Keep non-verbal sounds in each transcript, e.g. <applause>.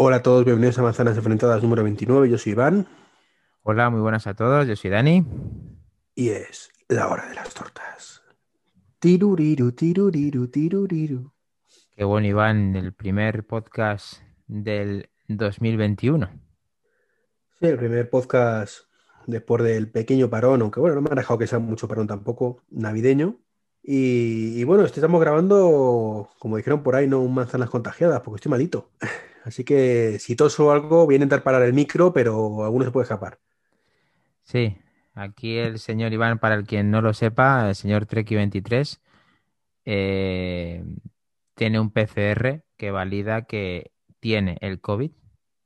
Hola a todos, bienvenidos a Manzanas Enfrentadas número 29. Yo soy Iván Hola, muy buenas a todos. Yo soy Dani. y es la hora de las tortas. Tiruriru, tiruriru, tiruriru. Qué bueno, Iván, el primer podcast del 2021. Sí, el primer podcast después del pequeño parón, aunque bueno, no me ha dejado que sea mucho parón tampoco, navideño. Y, y bueno, este estamos grabando, como dijeron por ahí, no un manzanas contagiadas, porque estoy malito. <laughs> Así que si toso o algo, voy a intentar parar el micro, pero alguno se puede escapar. Sí, aquí el señor Iván, para el quien no lo sepa, el señor Treki23, eh, tiene un PCR que valida que tiene el COVID.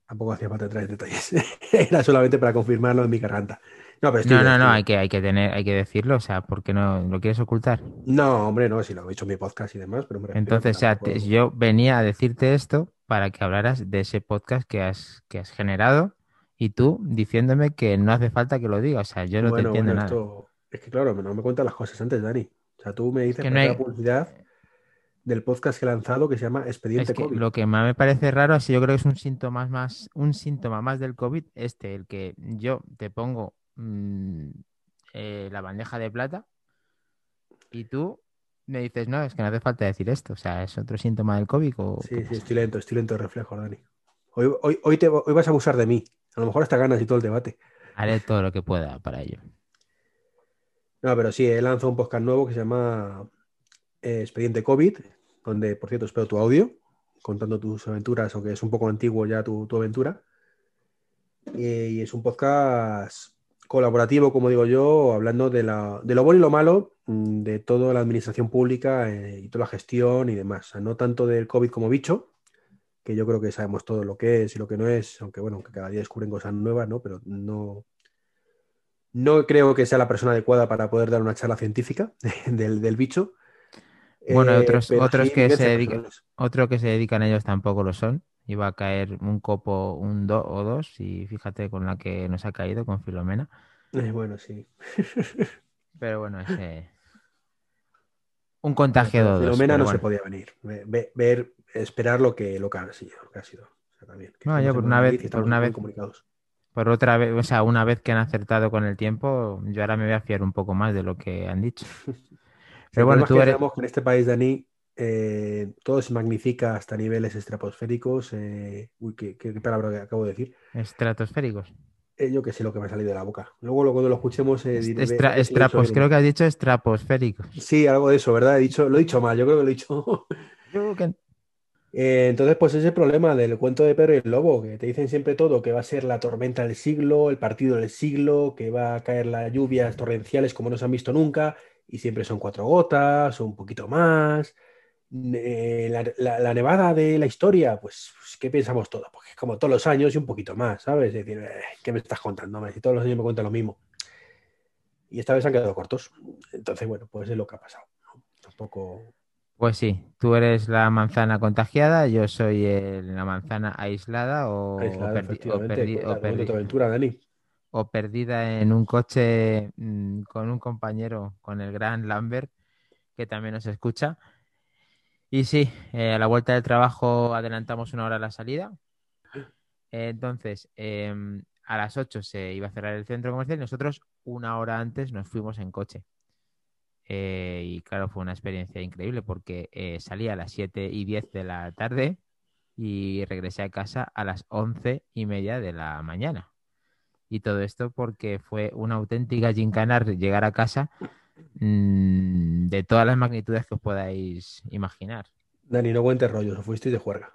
Tampoco hacía falta traer detalles. <laughs> Era solamente para confirmarlo en mi garganta. No, pero estoy No, no, hay que, hay que tener, hay que decirlo, o sea, ¿por qué no lo quieres ocultar? No, hombre, no, si lo he hecho en mi podcast y demás, pero refiero Entonces, o sea, te- yo venía a decirte esto para que hablaras de ese podcast que has, que has generado y tú diciéndome que no hace falta que lo diga, o sea, yo no te entiendo bueno, nada. esto... Es que claro, no me cuentas las cosas antes, Dani. O sea, tú me dices que no hay- la publicidad del podcast que he lanzado que se llama Expediente Es que COVID. lo que más me parece raro, así yo creo que es un síntoma más, un síntoma más del COVID, este, el que yo te pongo mm, eh, la bandeja de plata y tú me dices, no, es que no hace falta decir esto, o sea, es otro síntoma del COVID o Sí, sí, estoy lento, estoy lento de reflejo, Dani. Hoy, hoy, hoy, te, hoy vas a abusar de mí. A lo mejor hasta ganas y todo el debate. Haré todo lo que pueda para ello. No, pero sí, he lanzado un podcast nuevo que se llama eh, Expediente COVID, donde, por cierto, espero tu audio, contando tus aventuras, aunque es un poco antiguo ya tu, tu aventura. Y, y es un podcast colaborativo, como digo yo, hablando de, la, de lo bueno y lo malo mm, de toda la administración pública eh, y toda la gestión y demás. O sea, no tanto del COVID como bicho, que yo creo que sabemos todo lo que es y lo que no es, aunque bueno, que cada día descubren cosas nuevas, ¿no? Pero no, no creo que sea la persona adecuada para poder dar una charla científica <laughs> del, del bicho. Bueno, Eh, otros, pero otros que se dedican, otro que se dedican a ellos tampoco lo son. Iba a caer un copo, un do o dos, y fíjate con la que nos ha caído con Filomena. Eh, bueno, sí. <laughs> Pero bueno, es eh, un contagio dos. Filomena no bueno. se podía venir. Ve- ve- ver, esperar lo que, lo que ha sido. Lo que ha sido. O sea, también, que No, yo por una vez- y por una vez- comunicados. Por otra vez, o sea, una vez que han acertado con el tiempo, yo ahora me voy a fiar un poco más de lo que han dicho. <laughs> El Pero problema bueno, tú que eres. en este país, Dani, eh, todo se magnifica hasta niveles estratosféricos. eh, uy, qué, palabra que acabo de decir. Estratosféricos. Eh, yo que sé lo que me ha salido de la boca. Luego, lo- cuando lo escuchemos, eh, diré- Estra- estrapos, creo que has dicho estraposféricos. Sí, algo de eso, ¿verdad? He dicho, lo he dicho mal, yo creo que lo he dicho. <laughs> Yo que- Eh, entonces, pues ese problema del cuento de Pedro y el Lobo, que te dicen siempre todo, que va a ser la tormenta del siglo, el partido del siglo, que va a caer las lluvias torrenciales como no se han visto nunca, y siempre son cuatro gotas o un poquito más. Eh, la, la- la nevada de la historia, pues, pues, ¿qué pensamos todos? Porque es como todos los años y un poquito más, ¿sabes? Es decir, eh, ¿qué me estás contando? Si todos los años me cuentan lo mismo. Y esta vez han quedado cortos. Entonces, bueno, pues es lo que ha pasado. ¿no? Tampoco. Pues sí, tú eres la manzana contagiada, yo soy el- la manzana aislada o, aislado, perdi- o efectivamente. perdi- Cuenta, o cuenta perdi- tu aventura, Dani. o perdida en un coche mm, con un compañero, con el gran Lambert, que también nos escucha. Y sí, eh, a la vuelta del trabajo adelantamos una hora la salida. Entonces, em, a las 8 se iba a cerrar el centro comercial y nosotros una hora antes nos fuimos en coche. Eh, y claro, fue una experiencia increíble porque eh, salí a las 7 y 10 de la tarde y regresé a casa a las 11 y media de la mañana. Y todo esto porque fue una auténtica gincana llegar a casa mm, de todas las magnitudes que os podáis imaginar. Dani, no cuentes rollos, o fuisteis de juerga.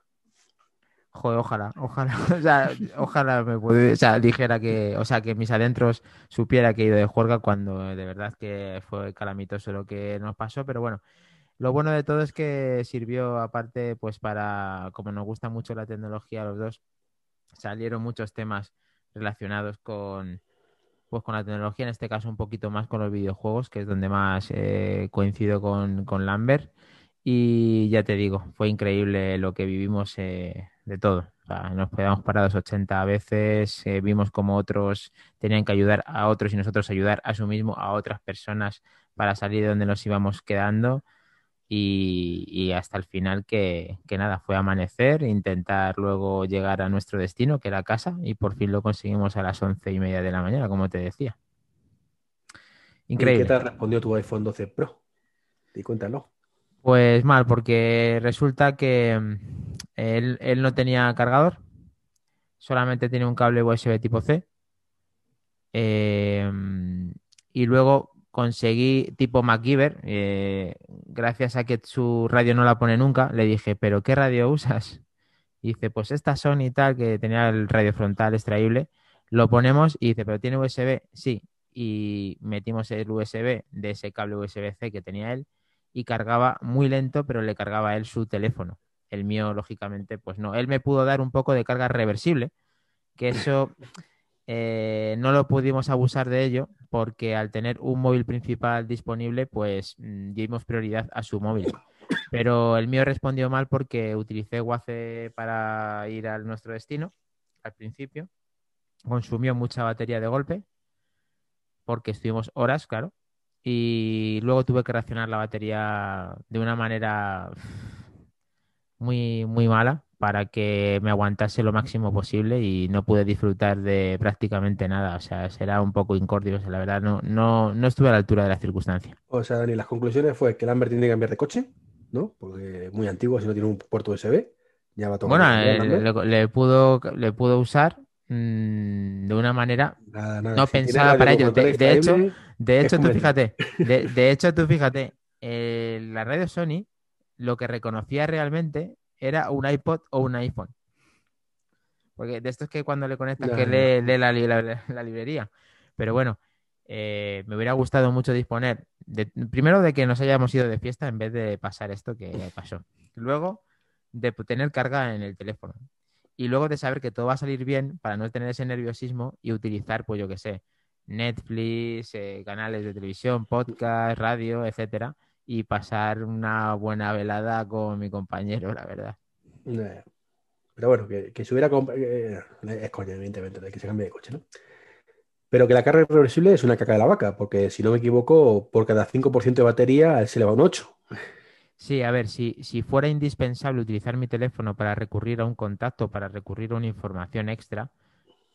Joder, ojalá, ojalá, <laughs> o sea, ojalá me pudiera, o sea, dijera que, o sea, que mis adentros supiera que he ido de juerga cuando de verdad que fue calamitoso lo que nos pasó, pero bueno, lo bueno de todo es que sirvió aparte, pues para, como nos gusta mucho la tecnología a los dos, salieron muchos temas relacionados con, pues con la tecnología, en este caso un poquito más con los videojuegos, que es donde más eh, coincido con, con Lambert. Y ya te digo, fue increíble lo que vivimos eh, de todo. Nos quedamos parados 80 veces, eh, vimos como otros tenían que ayudar a otros y nosotros ayudar a su mismo a otras personas para salir de donde nos íbamos quedando. Y, hasta el final que, que, nada, fue amanecer, intentar luego llegar a nuestro destino, que era casa, y por fin lo conseguimos a las once y media de la mañana, como te decía. Increíble. ¿Y qué te respondió tu iPhone 12 Pro? Y cuéntalo. Pues mal, porque resulta que mm, él, él no tenía cargador, solamente tiene un cable USB tipo C. Eh, y luego conseguí tipo MacGyver, eh, gracias a que su radio no la pone nunca, le dije, ¿pero qué radio usas? Y dice, pues esta Sony tal, que tenía el radio frontal extraíble, lo ponemos y dice, ¿pero tiene USB? Sí. Y metimos el USB de ese cable USB-C que tenía él y cargaba muy lento, pero le cargaba él su teléfono. El mío, lógicamente, pues no. Él me pudo dar un poco de carga reversible, que eso eh, no lo pudimos abusar de ello porque al tener un móvil principal disponible, pues mm, dimos prioridad a su móvil. Pero el mío respondió mal porque utilicé Waze para ir a nuestro destino al principio. Consumió mucha batería de golpe porque estuvimos horas, claro. Y luego tuve que reaccionar la batería de una manera muy, muy mala para que me aguantase lo máximo posible y no pude disfrutar de prácticamente nada. O sea, será un poco incordio. la verdad, no, no, no estuve a la altura de la circunstancia. O sea, Dani, las conclusiones fue que Lambert tiene que cambiar de coche, ¿no? Porque es muy antiguo, si no tiene un puerto USB. Ya va a bueno, eh, le, pudo, le pudo usar mm, de una manera no pensaba para ello. De, hecho, de hecho tú fíjate, de, hecho, tú fíjate, la radio Sony lo que reconocía realmente era un iPod o un iPhone. Porque de esto es que cuando le conectas que lee, la, librería. Pero bueno, eh, me hubiera gustado mucho disponer, primero de que nos hayamos ido de fiesta en vez de pasar esto que <laughs> pasó. Luego, de tener carga en el teléfono. Y luego de saber que todo va a salir bien para no tener ese nerviosismo y utilizar, pues yo qué sé, Netflix, eh, canales de televisión, podcast, radio, etcétera y pasar una buena velada con mi compañero, la verdad. Eh, pero bueno, que, que se hubiera eh, es coño, evidentemente, de que se cambie de coche, ¿no? Pero que la carga reversible es una caca de la vaca, porque si no me equivoco, por cada 5% de batería se le va un 8. Sí, a ver, si, si fuera indispensable utilizar mi teléfono para recurrir a un contacto, para recurrir a una información extra,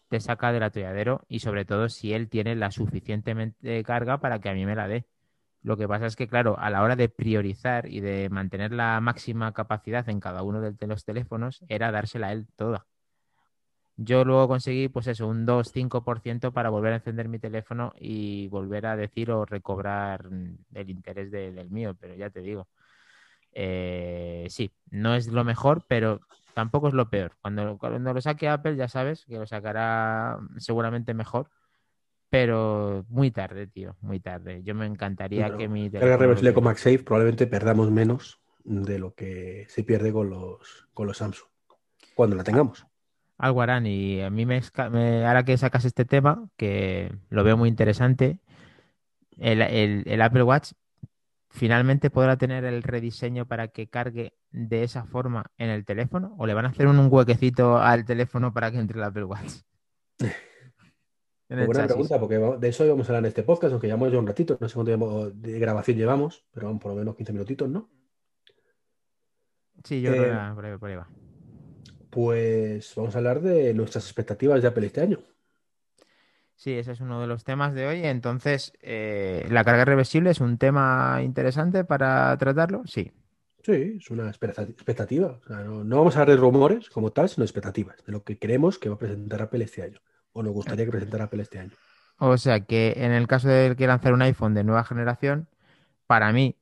te saca del atolladero y sobre todo si él tiene la suficientemente carga para que a mí me la dé. Lo que pasa es que, claro, a la hora de priorizar y de mantener la máxima capacidad en cada uno de los teléfonos, era dársela a él toda. Yo luego conseguí, pues eso, un 2-5% para volver a encender mi teléfono y volver a decir o recobrar el interés del mío, pero ya te digo, eh, sí, no es lo mejor, pero tampoco es lo peor. Cuando, cuando lo saque Apple, ya sabes que lo sacará seguramente mejor pero muy tarde, tío, muy tarde. Yo me encantaría que mi carga reversible con MagSafe probablemente perdamos menos de lo que se pierde con los, con los Samsung cuando la tengamos. Algo harán y a mí me, ahora que sacas este tema, que lo veo muy interesante, el, Apple Watch finalmente podrá tener el rediseño para que cargue de esa forma en el teléfono o le van a hacer un, un huequecito al teléfono para que entre el Apple Watch. <laughs> buena pregunta, porque de eso íbamos a hablar en este podcast, aunque llevamos ya un ratito, no sé cuánto tiempo de grabación llevamos, pero vamos por lo menos 15 minutitos, ¿no? Sí, yo creo que eh, por ahí, va. Pues vamos a hablar de nuestras expectativas de Apple este año. Sí, ese es uno de los temas de hoy. Entonces, eh, ¿la carga reversible es un tema interesante para tratarlo? Sí. Sí, es una expectativa. no, no, vamos a hablar de rumores como tal, sino expectativas de lo que creemos que va a presentar Apple este año o nos gustaría que presentara Apple este año. O sea que en el caso de que lanzar un iPhone de nueva generación, para mí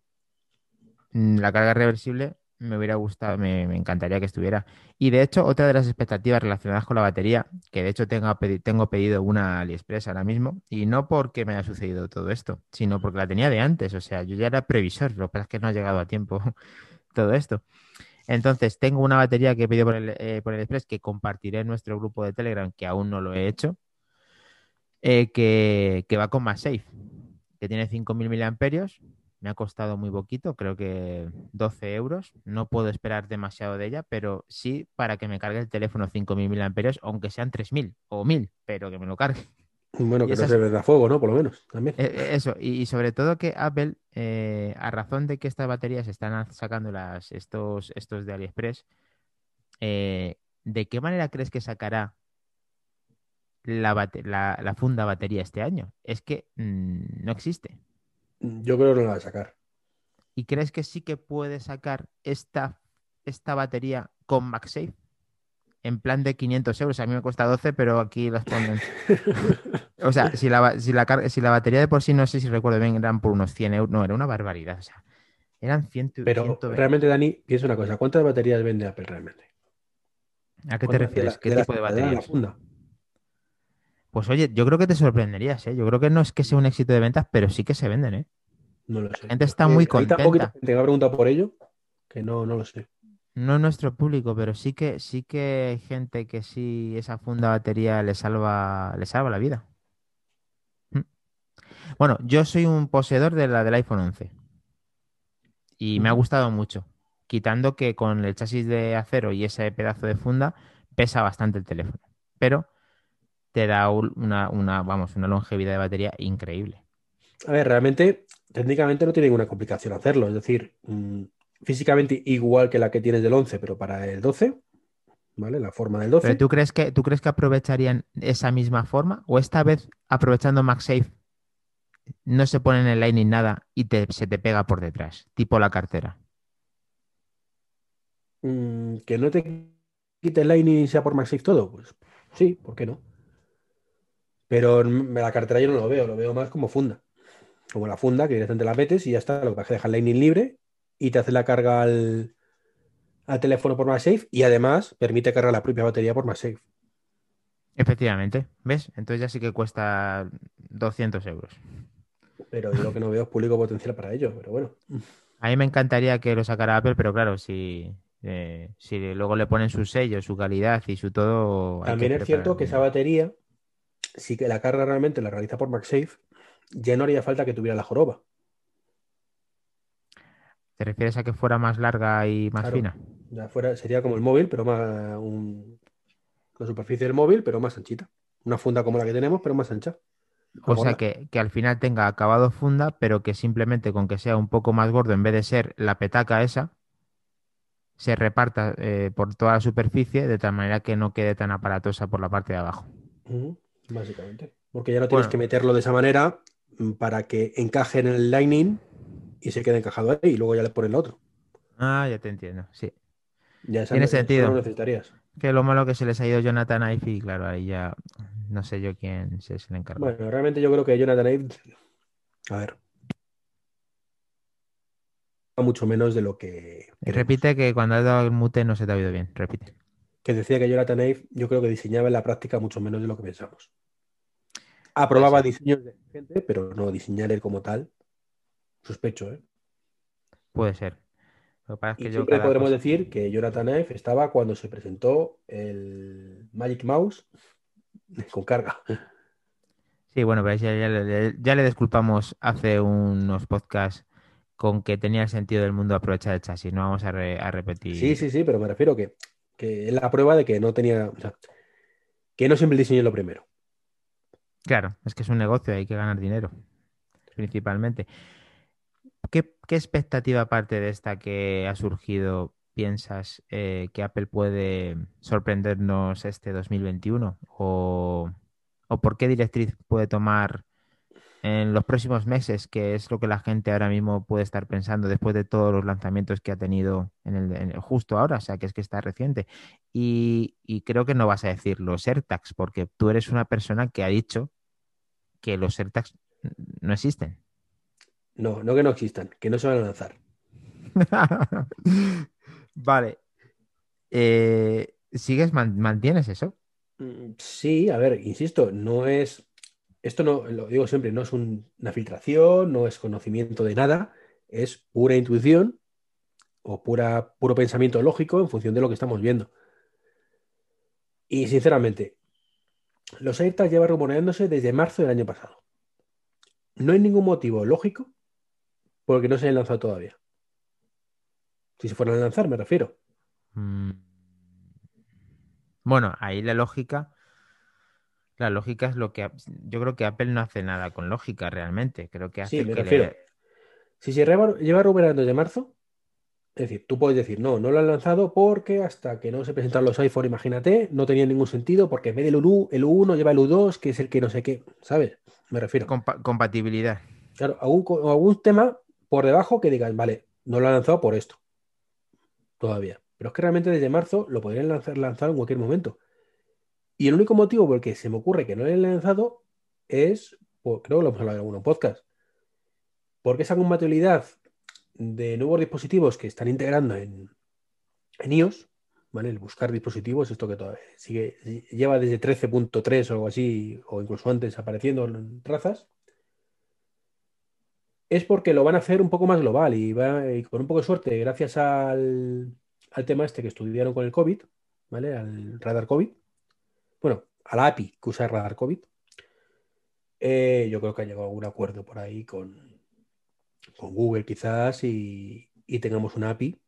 mm, la carga reversible me hubiera gustado, me, encantaría que estuviera. Y de hecho, otra de las expectativas relacionadas con la batería, que de hecho tengo, tengo pedido una AliExpress ahora mismo, y no porque me haya sucedido todo esto, sino porque la tenía de antes. O sea, yo ya era previsor, lo que pasa es que no ha llegado a tiempo <laughs> todo esto. Entonces, tengo una batería que he pedido por el, eh, por el Express que compartiré en nuestro grupo de Telegram, que aún no lo he hecho, eh, que, va con MagSafe, que tiene 5.000 miliamperios. Me ha costado muy poquito, creo que 12 euros. No puedo esperar demasiado de ella, pero sí para que me cargue el teléfono 5.000 miliamperios, aunque sean 3.000 o 1.000, pero que me lo cargue. Bueno, que no se ve a fuego, ¿no? Por lo menos, también. Eh, eh, Eso, y, sobre todo que Apple, eh, a razón de que estas baterías están sacando las, estos, estos de AliExpress, eh, ¿de qué manera crees que sacará la, bate- la, la funda batería este año? Es que mm, no existe. Yo creo que no la va a sacar. ¿Y crees que sí que puede sacar esta, esta batería con MagSafe? En plan de 500 euros. A mí me cuesta 12, pero aquí las ponen. <laughs> O sea, si la, si la, si la batería de por sí, no sé si recuerdo bien, eran por unos 100 euros. No, era una barbaridad. O sea, eran 100, Pero 120. realmente, Dani, piensa una cosa. ¿Cuántas baterías vende Apple realmente? ¿A qué te ¿Cuántas refieres? la- ¿Qué la- tipo de de la baterías? funda? Pues oye, yo creo que te sorprenderías, ¿eh? Yo creo que no es que sea un éxito de ventas, pero sí que se venden, ¿eh? No lo sé. gente está Eh, muy poquita contenta. que me ha preguntado por ello que no, no lo sé. No es nuestro público, pero sí que sí que hay gente que sí esa funda batería le salva, le salva la vida. Mm. Bueno, yo soy un poseedor de la del iPhone 11 y me ha gustado mucho, quitando que con el chasis de acero y ese pedazo de funda pesa bastante el teléfono, pero te da un- una, una, vamos, una longevidad de batería increíble. A ver, realmente, técnicamente no tiene ninguna complicación hacerlo. Es decir, mm, físicamente igual que la que tienes del 11, pero para el 12, ¿vale? La forma del 12. ¿Pero tú crees que tú crees que aprovecharían esa misma forma o esta vez aprovechando MagSafe no se pone en el Lightning nada y te- se te pega por detrás, tipo la cartera? Mm, que no te quite el Lightning y sea por MagSafe todo, pues sí, ¿por qué no? Pero la cartera yo no lo veo, lo veo más como funda. Como la funda, que directamente la metes y ya está. Lo que pasa es que deja el Lightning libre y te hace la carga al, al teléfono por MagSafe y además permite cargar la propia batería por MagSafe. Efectivamente, ¿ves? Entonces ya sí que cuesta 200 euros. Pero yo lo que no veo es público potencial para ello, pero bueno. A mí me encantaría que lo sacara Apple, pero claro, si, eh, si luego le ponen su sello, su calidad y su todo... También es cierto que esa batería, si que la carga realmente la realiza por MagSafe, ya no haría falta que tuviera la joroba. ¿Te refieres a que fuera más larga y más Claro. fina? Ya fuera, sería como el móvil, pero más un- la superficie del móvil, pero más anchita. Una funda como la que tenemos, pero más ancha. O sea que, que al final tenga acabado funda, pero que simplemente con que sea un poco más gordo, en vez de ser la petaca esa, se reparta eh, por toda la superficie de tal manera que no quede tan aparatosa por la parte de abajo. Básicamente. Porque ya no tienes Bueno. que meterlo de esa manera mm, para que encaje en el Lightning y se quede encajado ahí y luego ya le pones el otro. Ah, ya te entiendo, sí. Ya Tiene sentido. necesitarías. Que lo malo que se les ha ido Jonathan Ive y claro, ahí ya no sé yo quién se, le encargó. Bueno, realmente yo creo que Jonathan Ive, a ver, mucho menos de lo que Y repite que cuando has dado el mute no se te ha oído bien, repite. que decía que Jonathan Ive, yo creo que diseñaba en la práctica mucho menos de lo que pensamos. Aprobaba Puede ser. diseños de gente, pero no diseñar él como tal. Sospecho, ¿eh? Puede ser. Lo que pasa es Y yo siempre podremos cosa- decir que Jonathan Ive estaba cuando se presentó el Magic Mouse <laughs> con carga. Sí, bueno, pero ya, ya le- ya le disculpamos hace unos podcasts con que tenía el sentido del mundo aprovechar el chasis. No vamos a, re- a repetir. Sí, sí, sí, pero me refiero que, que es la prueba de que no tenía, o sea, que no siempre el diseño es lo primero. Claro, es que es un negocio, hay que ganar dinero, principalmente. ¿Qué, expectativa aparte de esta que ha surgido piensas eh, que Apple puede sorprendernos este 2021? ¿O, o por qué directriz puede tomar en los próximos meses, que es lo que la gente ahora mismo puede estar pensando después de todos los lanzamientos que ha tenido en el, en el- justo ahora, o sea, que es que está reciente? Y, y creo que no vas a decir los AirTags, porque tú eres una persona que ha dicho que los AirTags no existen. No, no que no existan, que no se van a lanzar. <laughs> Vale. Eh, ¿sigues, man- mantienes eso? Mm, Sí, a ver, insisto, no es, esto no, lo digo siempre, no es un- una filtración, no es conocimiento de nada, es pura intuición o pura, puro pensamiento lógico en función de lo que estamos viendo. Y sinceramente, los AirTags llevan rumoreándose desde marzo del año pasado. No hay ningún motivo lógico por el que no se hayan lanzado todavía. Si se fueran a lanzar, me refiero. Mm. Bueno, ahí la lógica, La lógica es lo que yo creo que Apple no hace nada con lógica realmente. Creo que hace Sí, me que refiero. le- Si se lleva, lleva rumoreando desde marzo, es decir, tú puedes decir, no, no lo han lanzado porque hasta que no se presentaron los iPhone, imagínate, no tenía ningún sentido porque en vez del U, el U1 lleva el U2, que es el que no sé qué, ¿sabes? Me refiero. compa- compatibilidad. Claro, algún tema por debajo que digas, vale, no lo han lanzado por esto, todavía. Pero es que realmente desde marzo lo podrían lanzar, lanzar en cualquier momento. Y el único motivo por el que se me ocurre que no lo han lanzado es, pues, creo que lo hemos hablado en algún podcast, porque esa compatibilidad de nuevos dispositivos que están integrando en, en iOS, ¿vale? El buscar dispositivos, esto que todavía sigue, lleva desde 13.3 o algo así, o incluso antes apareciendo en trazas, es porque lo van a hacer un poco más global y, con un poco de suerte, gracias al, al tema este que estudiaron con el COVID, ¿vale? Al radar COVID, bueno, a la API que usa el radar COVID, eh, yo creo que ha llegado a algún acuerdo por ahí con, con Google quizás y, y tengamos una API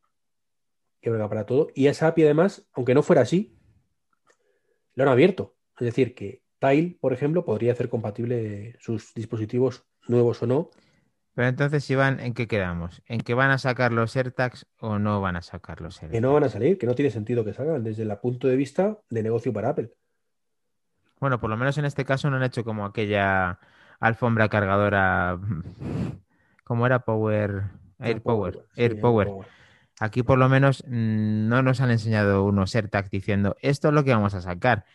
que valga para todo. Y esa API además, aunque no fuera así, lo han abierto. Es decir, que Tile, por ejemplo, podría hacer compatible sus dispositivos nuevos o no. Pero entonces, Iván, ¿en qué quedamos? ¿En que van a sacar los AirTags o no van a sacar los AirTags? Que no van a salir, que no tiene sentido que salgan desde el punto de vista de negocio para Apple. Bueno, por lo menos en este caso no han hecho como aquella alfombra cargadora. <laughs> ¿Cómo era Power? Air Power. Air Power. Aquí por lo menos mm, no nos han enseñado unos AirTags diciendo esto es lo que vamos a sacar.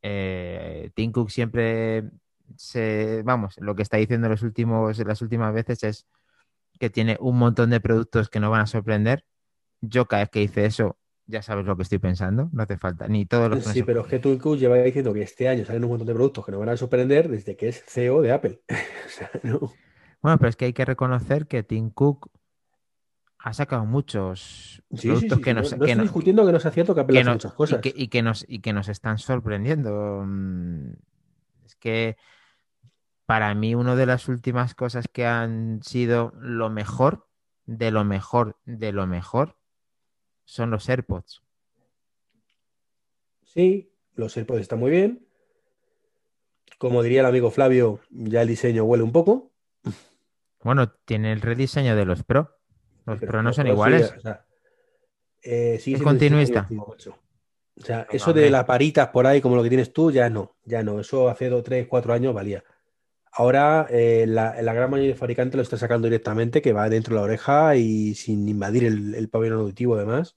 Eh, Tim Cook siempre se, vamos, lo que está diciendo los últimos, las últimas veces es que tiene un montón de productos que no van a sorprender. Yo cada vez que dice eso, ya sabes lo que estoy pensando, no hace falta, ni todos los Sí, pero es que Cook lleva diciendo que este año salen un montón de productos que nos van a sorprender desde que es CEO de Apple. <laughs> O sea, no. Bueno, pero es que hay que reconocer que Tim Cook ha sacado muchos Sí, productos sí, que nos, no, no que estoy no- discutiendo que no sea cierto que Apple que hace no- muchas cosas. y que, y que nos, y que nos están sorprendiendo. Mm, Es que para mí una de las últimas cosas que han sido lo mejor, de lo mejor, de lo mejor, son los AirPods. Sí, los AirPods están muy bien. Como diría el amigo Flavio, ya el diseño huele un poco. Bueno, tiene el rediseño de los Pro. Los Pero Pro no son Pro iguales. sí, o sea, eh, sigue Es continuista. O sea, Venga, eso hombre. de las paritas por ahí, como lo que tienes tú, ya no, ya no. Eso hace dos, tres, cuatro años valía. Ahora eh, la, la gran mayoría de fabricantes lo está sacando directamente, que va dentro de la oreja y sin invadir el, el pabellón auditivo, además.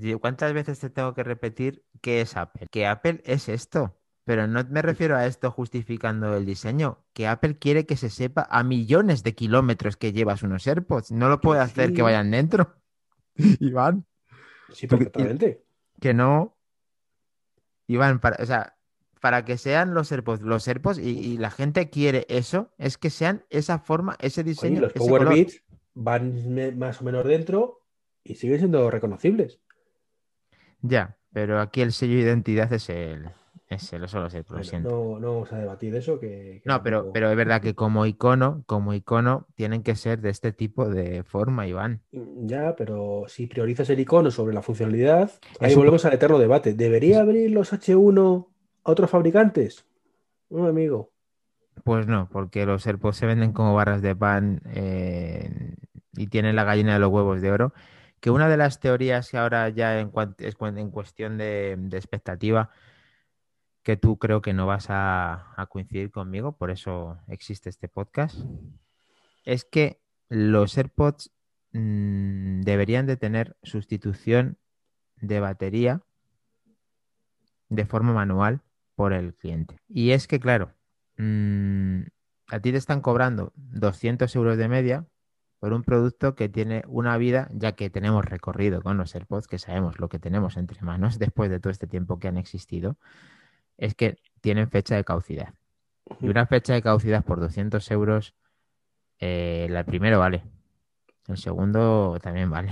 Tío, ¿Cuántas veces te tengo que repetir qué es Apple? Que Apple es esto. Pero no me refiero a esto justificando el diseño. Que Apple quiere que se sepa a millones de kilómetros que llevas unos AirPods. No lo puede hacer que vayan dentro. <laughs> Iván, Sí, perfectamente. que no. Iván, para, o sea, para que sean los AirPods, los AirPods y, y la gente quiere eso, es que sean esa forma, ese Oye, diseño, los ese Power color. Beats van más o menos dentro y siguen siendo reconocibles. Ya, pero aquí el sello de identidad es el, es el, son los AirPods, lo Bueno, siento. no, no vamos a debatir de eso. Que, que No, pero, pero es verdad que como icono, como icono, tienen que ser de este tipo de forma, Iván. Ya, pero si priorizas el icono sobre la funcionalidad, ahí Es un- volvemos al eterno debate. ¿Debería abrir los H1 otros fabricantes? No, amigo. Pues no, porque los AirPods se venden como barras de pan eh, y tienen la gallina de los huevos de oro. Que una de las teorías que ahora ya en, es en cuestión de, expectativa, que tú creo que no vas a, a coincidir conmigo, por eso existe este podcast, es que los AirPods mm, deberían de tener sustitución de batería de forma manual por el cliente. Y es que, claro, mm, a ti te están cobrando 200 euros de media por un producto que tiene una vida, ya que tenemos recorrido con los AirPods, que sabemos lo que tenemos entre manos <laughs> después de todo este tiempo que han existido, es que tienen fecha de caducidad. Y una fecha de caducidad por 200 euros, eh, la primero vale, el segundo también vale.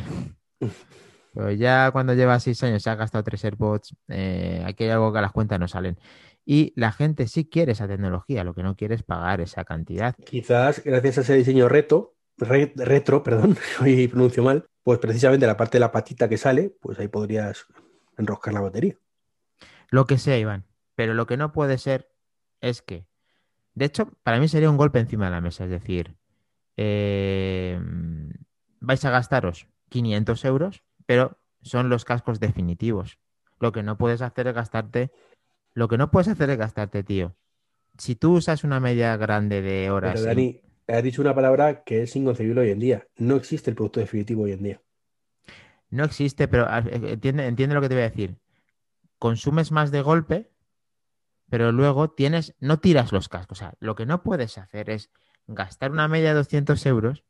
<laughs> Pero ya cuando llevas seis años y has gastado tres AirPods, eh, aquí hay algo que a las cuentas no salen. Y la gente sí quiere esa tecnología, lo que no quiere es pagar esa cantidad. Quizás gracias a ese diseño reto, re- retro, <laughs> perdón, hoy pronuncio mal, pues precisamente la parte de la patita que sale, pues ahí podrías enroscar la batería. Lo que sea, Iván. Pero lo que no puede ser es que, de hecho, para mí sería un golpe encima de la mesa. Es decir, eh, vais a gastaros 500 euros, pero son los cascos definitivos. Lo que no puedes hacer es gastarte. Lo que no puedes hacer es gastarte, tío. Si tú usas una media grande de horas. Pero y- Dani, has dicho una palabra que es inconcebible hoy en día. No existe el producto definitivo hoy en día. No existe, pero ah, eh, entiende, entiende lo que te voy a decir. Consumes más de golpe, pero luego tienes, no tiras los cascos. O sea, lo que no puedes hacer es gastar una media de 200 euros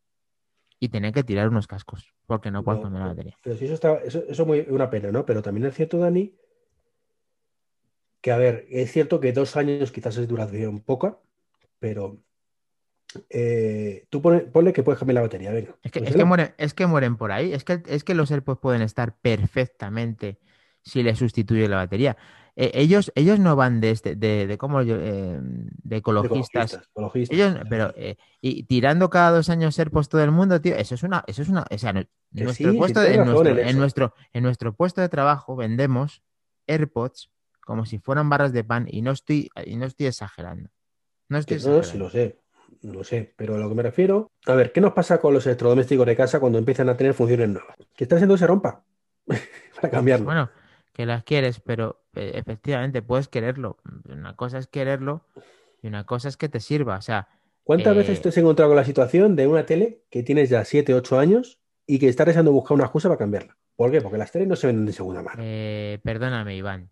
y tener que tirar unos cascos, porque no puedes No, cambiar la batería. Pero si eso está, eso, eso es muy, una pena, ¿no? Pero también es cierto, Dani, que a ver, es cierto que dos años quizás es duración poca, pero eh, tú pone- ponle que puedes cambiar la batería, venga. Es que, pues es que mueren, es que mueren por ahí. Es que, es que los AirPods pueden estar perfectamente si le sustituye la batería. Eh, ellos, ellos no van de este, de, yo, eh, de ecologistas. Ecologistas, ecologistas. Ellos, pero eh, y tirando cada dos años AirPods todo el mundo, tío, eso es una, eso es una, o sea, nuestro sí, puesto, en nuestro, en nuestro, en nuestro puesto de trabajo vendemos AirPods como si fueran barras de pan y no estoy, y no estoy exagerando. No estoy Que no, sí exagerando. lo sé, lo sé, pero a lo que me refiero, a ver, ¿qué nos pasa con los electrodomésticos de casa cuando empiezan a tener funciones nuevas? Que está haciendo se rompa <laughs> para cambiarlo. Bueno, que las quieres, pero eh, efectivamente puedes quererlo. Una cosa es quererlo y una cosa es que te sirva. O sea, ¿Cuántas eh, veces te has encontrado con la situación de una tele que tienes ya 7, 8 años y que estás deseando buscar una excusa para cambiarla? ¿Por qué? Porque las teles no se venden de segunda mano. eh, perdóname, Iván.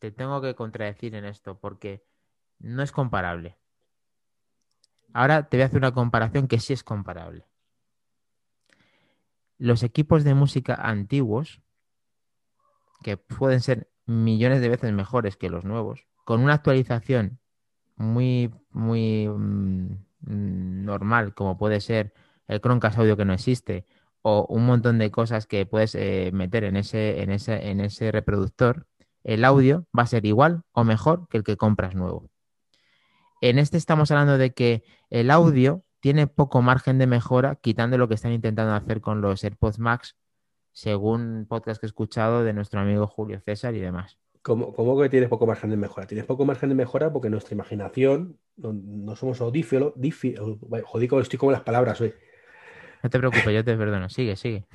Te tengo que contradecir en esto porque no es comparable. Ahora te voy a hacer una comparación que sí es comparable. Los equipos de música antiguos, que pueden ser millones de veces mejores que los nuevos, con una actualización muy, muy mm, normal, como puede ser el Chromecast Audio que no existe, o un montón de cosas que puedes eh, meter en ese, en ese, en ese reproductor, el audio va a ser igual o mejor que el que compras nuevo. En este estamos hablando de que el audio tiene poco margen de mejora, quitando lo que están intentando hacer con los AirPods Max, según podcast que he escuchado de nuestro amigo Julio César y demás. ¿Cómo, cómo que tienes poco margen de mejora? Tienes poco margen de mejora porque nuestra imaginación, no, no somos audífilo, difi, jodido, estoy con las palabras hoy. No te preocupes, yo te perdono. Sigue, sigue.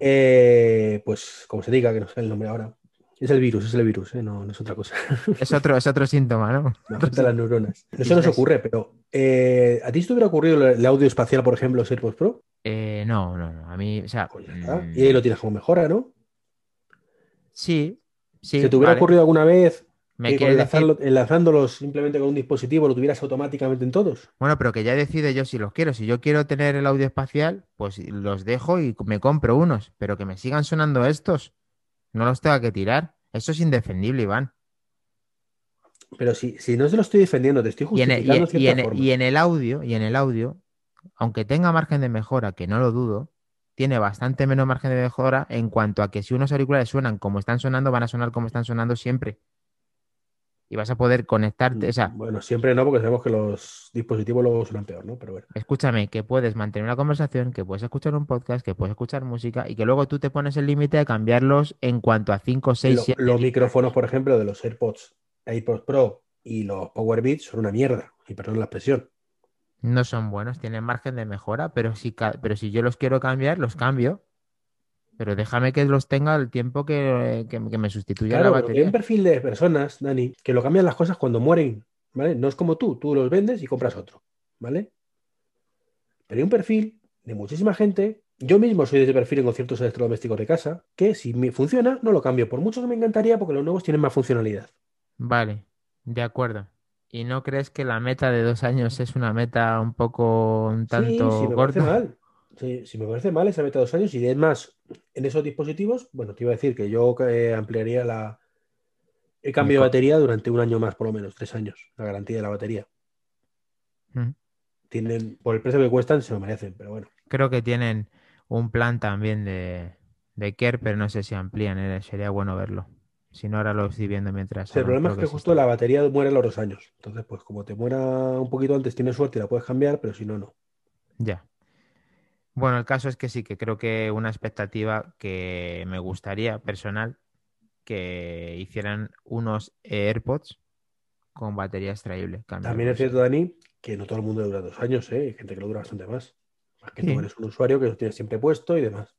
Eh, pues como se diga, que no sé el nombre ahora. Es el virus, es el virus, ¿eh? no, no es otra cosa. <laughs> Es otro, es otro síntoma, ¿no? Afectan las neuronas. No se nos ocurre, pero eh, ¿a ti se te hubiera ocurrido el audio espacial, por ejemplo, AirPods Pro? Eh, no, no, no. A mí, o sea, Pues mm, Y ahí lo tienes como mejora, ¿no? sí, sí. ¿Se te hubiera vale. ocurrido alguna vez ¿Me que decir? enlazándolos simplemente con un dispositivo lo tuvieras automáticamente en todos? Bueno, pero que ya decido yo si los quiero. Si yo quiero tener el audio espacial, pues los dejo y me compro unos. Pero que me sigan sonando estos, no los tenga que tirar. Eso es indefendible, Iván. Pero si, si no se lo estoy defendiendo, te estoy Y en, el, y, justificando y en- forma. y en el audio, y en el audio, aunque tenga margen de mejora, que no lo dudo, tiene bastante menos margen de mejora en cuanto a que si unos auriculares suenan como están sonando, van a sonar como están sonando siempre. Y vas a poder conectarte, o sea, Bueno, siempre no, porque sabemos que los dispositivos luego suenan peor, ¿no? Pero bueno. escúchame, que puedes mantener una conversación, que puedes escuchar un podcast, que puedes escuchar música y que luego tú te pones el límite de cambiarlos en cuanto a 5, 6, Lo- 7. los micrófonos, por ejemplo, de los AirPods, AirPods Pro y los Power Beats son una mierda. Y perdón la expresión. No son buenos, tienen margen de mejora, pero si, pero si yo los quiero cambiar, los cambio. Pero déjame que los tenga el tiempo que, que- que me sustituya Claro, la que hay batería. un perfil de personas, Dani, que lo cambian las cosas cuando mueren, ¿vale? No es como tú, tú los vendes y compras otro, ¿vale? Pero hay un perfil de muchísima gente, yo mismo soy de ese perfil en conciertos electrodomésticos de casa, que si me funciona, no lo cambio, por mucho que me encantaría, porque los nuevos tienen más funcionalidad. Vale, de acuerdo. ¿Y no crees que la meta de dos años es una meta un poco, un Sí, tanto sí, me parece mal. Sí, sí, me parece mal esa meta de dos años. Y es más, en esos dispositivos, bueno, te iba a decir que yo eh, ampliaría la, el cambio de batería durante un año más, por lo menos, tres años, la garantía de la batería. Mm. Tienen, por el precio que cuestan, se lo merecen, pero bueno. Creo que tienen un plan también de, de Care, pero no sé si amplían, eh, Sería bueno verlo. Si no, ahora lo estoy viendo mientras. Sí, el problema es que justo la batería muere a los dos años. Entonces, pues como te muera un poquito antes, tienes suerte y la puedes cambiar, pero si no, no. Ya. Bueno, el caso es que sí, que creo que una expectativa que me gustaría personal que hicieran unos AirPods con batería extraíble. También es cierto, Dani, que no todo el mundo dura dos años, ¿eh? Hay gente que lo dura bastante más. Más que Sí. tú eres un usuario que lo tienes siempre puesto y demás.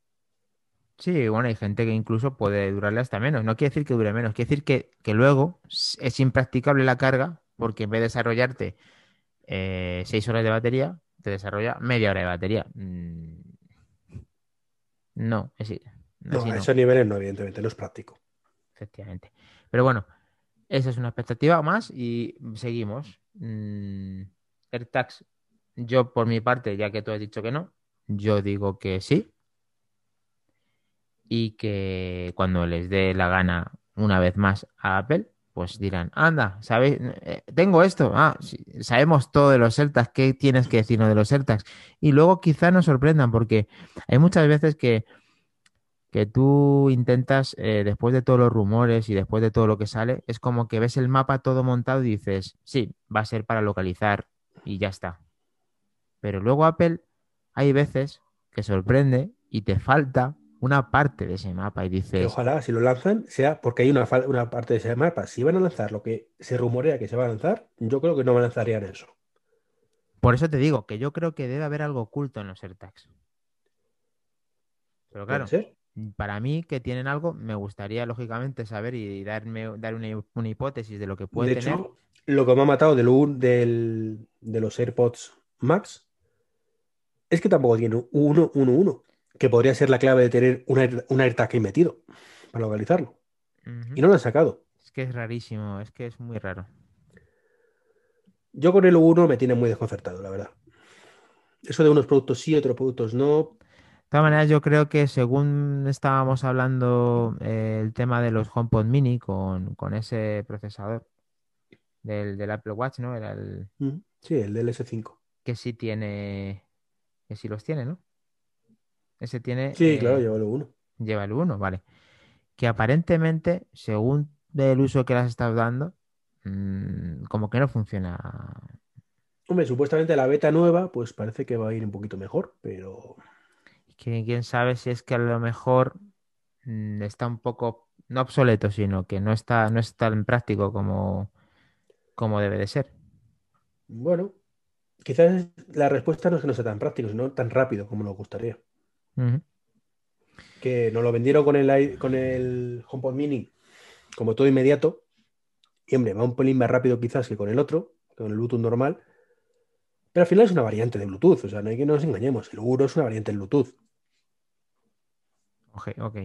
Sí, bueno, hay gente que incluso puede durarle hasta menos. No quiere decir que dure menos, quiere decir que, que luego es impracticable la carga porque en vez de desarrollarte eh, seis horas de batería, te desarrolla media hora de batería. Mm, No, es, No, a no, esos niveles no, evidentemente, no es práctico. efectivamente. Pero bueno, esa es una expectativa más y seguimos. Mm, AirTags, yo por mi parte, ya que tú has dicho que no, yo digo que sí. y que cuando les dé la gana una vez más a Apple, pues dirán, anda, ¿sabéis? Eh, tengo esto, ah, sabemos todo de los AirTags, ¿qué tienes que decirnos de los AirTags? Y luego quizá nos sorprendan porque hay muchas veces que, que tú intentas, eh, después de todos los rumores y después de todo lo que sale, es como que ves el mapa todo montado y dices, sí, va a ser para localizar y ya está. Pero luego Apple, hay veces que sorprende y te falta una parte de ese mapa y Que dices, ojalá, si lo lanzan, sea porque hay una, una parte de ese mapa. Si van a lanzar lo que se rumorea que se va a lanzar, yo creo que no lanzarían eso. por eso te digo que yo creo que debe haber algo oculto en los AirTags. Pero ¿Puede claro, para mí que tienen algo, me gustaría lógicamente saber y darme dar una, una hipótesis de lo que puede de tener. hecho, lo que me ha matado del, del- de los AirPods Max es que tampoco tiene un 1, 1, 1, que podría ser la clave de tener un, un AirTag ahí metido para localizarlo. Y no lo han sacado. Es que es rarísimo, es que es muy raro. Yo con el 1 me tiene muy desconcertado, la verdad. Eso de unos productos sí, otros productos no. De todas maneras, yo creo que según estábamos hablando eh, el tema de los HomePod Mini con, con ese procesador del, del Apple Watch, ¿no? Era el Mm, Sí, el del S5. que sí tiene, que sí los tiene, ¿no? Ese tiene, Sí, eh, claro, lleva el 1. lleva el 1, vale. Que aparentemente, según el uso que le has estado dando, mm, como que no funciona. Hombre, supuestamente la beta nueva, pues parece que va a ir un poquito mejor, pero quién sabe si es que a lo mejor mm, está un poco, no obsoleto, sino que no está, no es tan práctico como, como debe de ser. bueno, quizás la respuesta no es que no sea tan práctico, sino tan rápido como nos gustaría. Que nos lo vendieron con el, con el HomePod Mini como todo inmediato, y hombre, va un pelín más rápido quizás que con el otro, con el Bluetooth normal, pero al final es una variante de Bluetooth, o sea, no hay que nos engañemos, el 1 es una variante de Bluetooth. Ok, ok.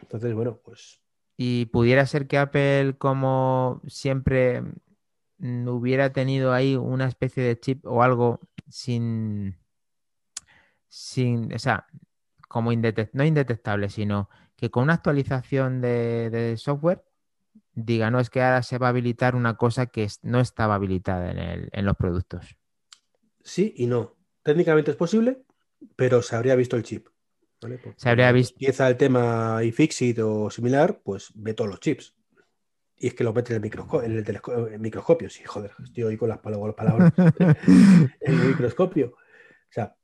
Entonces, bueno, pues Y pudiera ser que Apple, como siempre, mm, hubiera tenido ahí una especie de chip o algo sin, sin, o sea, como indetec- no indetectable, sino que con una actualización de, de software diga, no, es que ahora se va a habilitar una cosa que no estaba habilitada en el- en los productos. sí y no. Técnicamente es posible, pero se habría visto el chip. ¿vale? Porque Se habría visto- Empieza el tema iFixit o similar, pues ve todos los chips. Y es que lo mete en el, microsco- en el en el microscopio. Sí, joder, estoy hoy con las pal- con las palabras. <laughs> en el microscopio. O sea,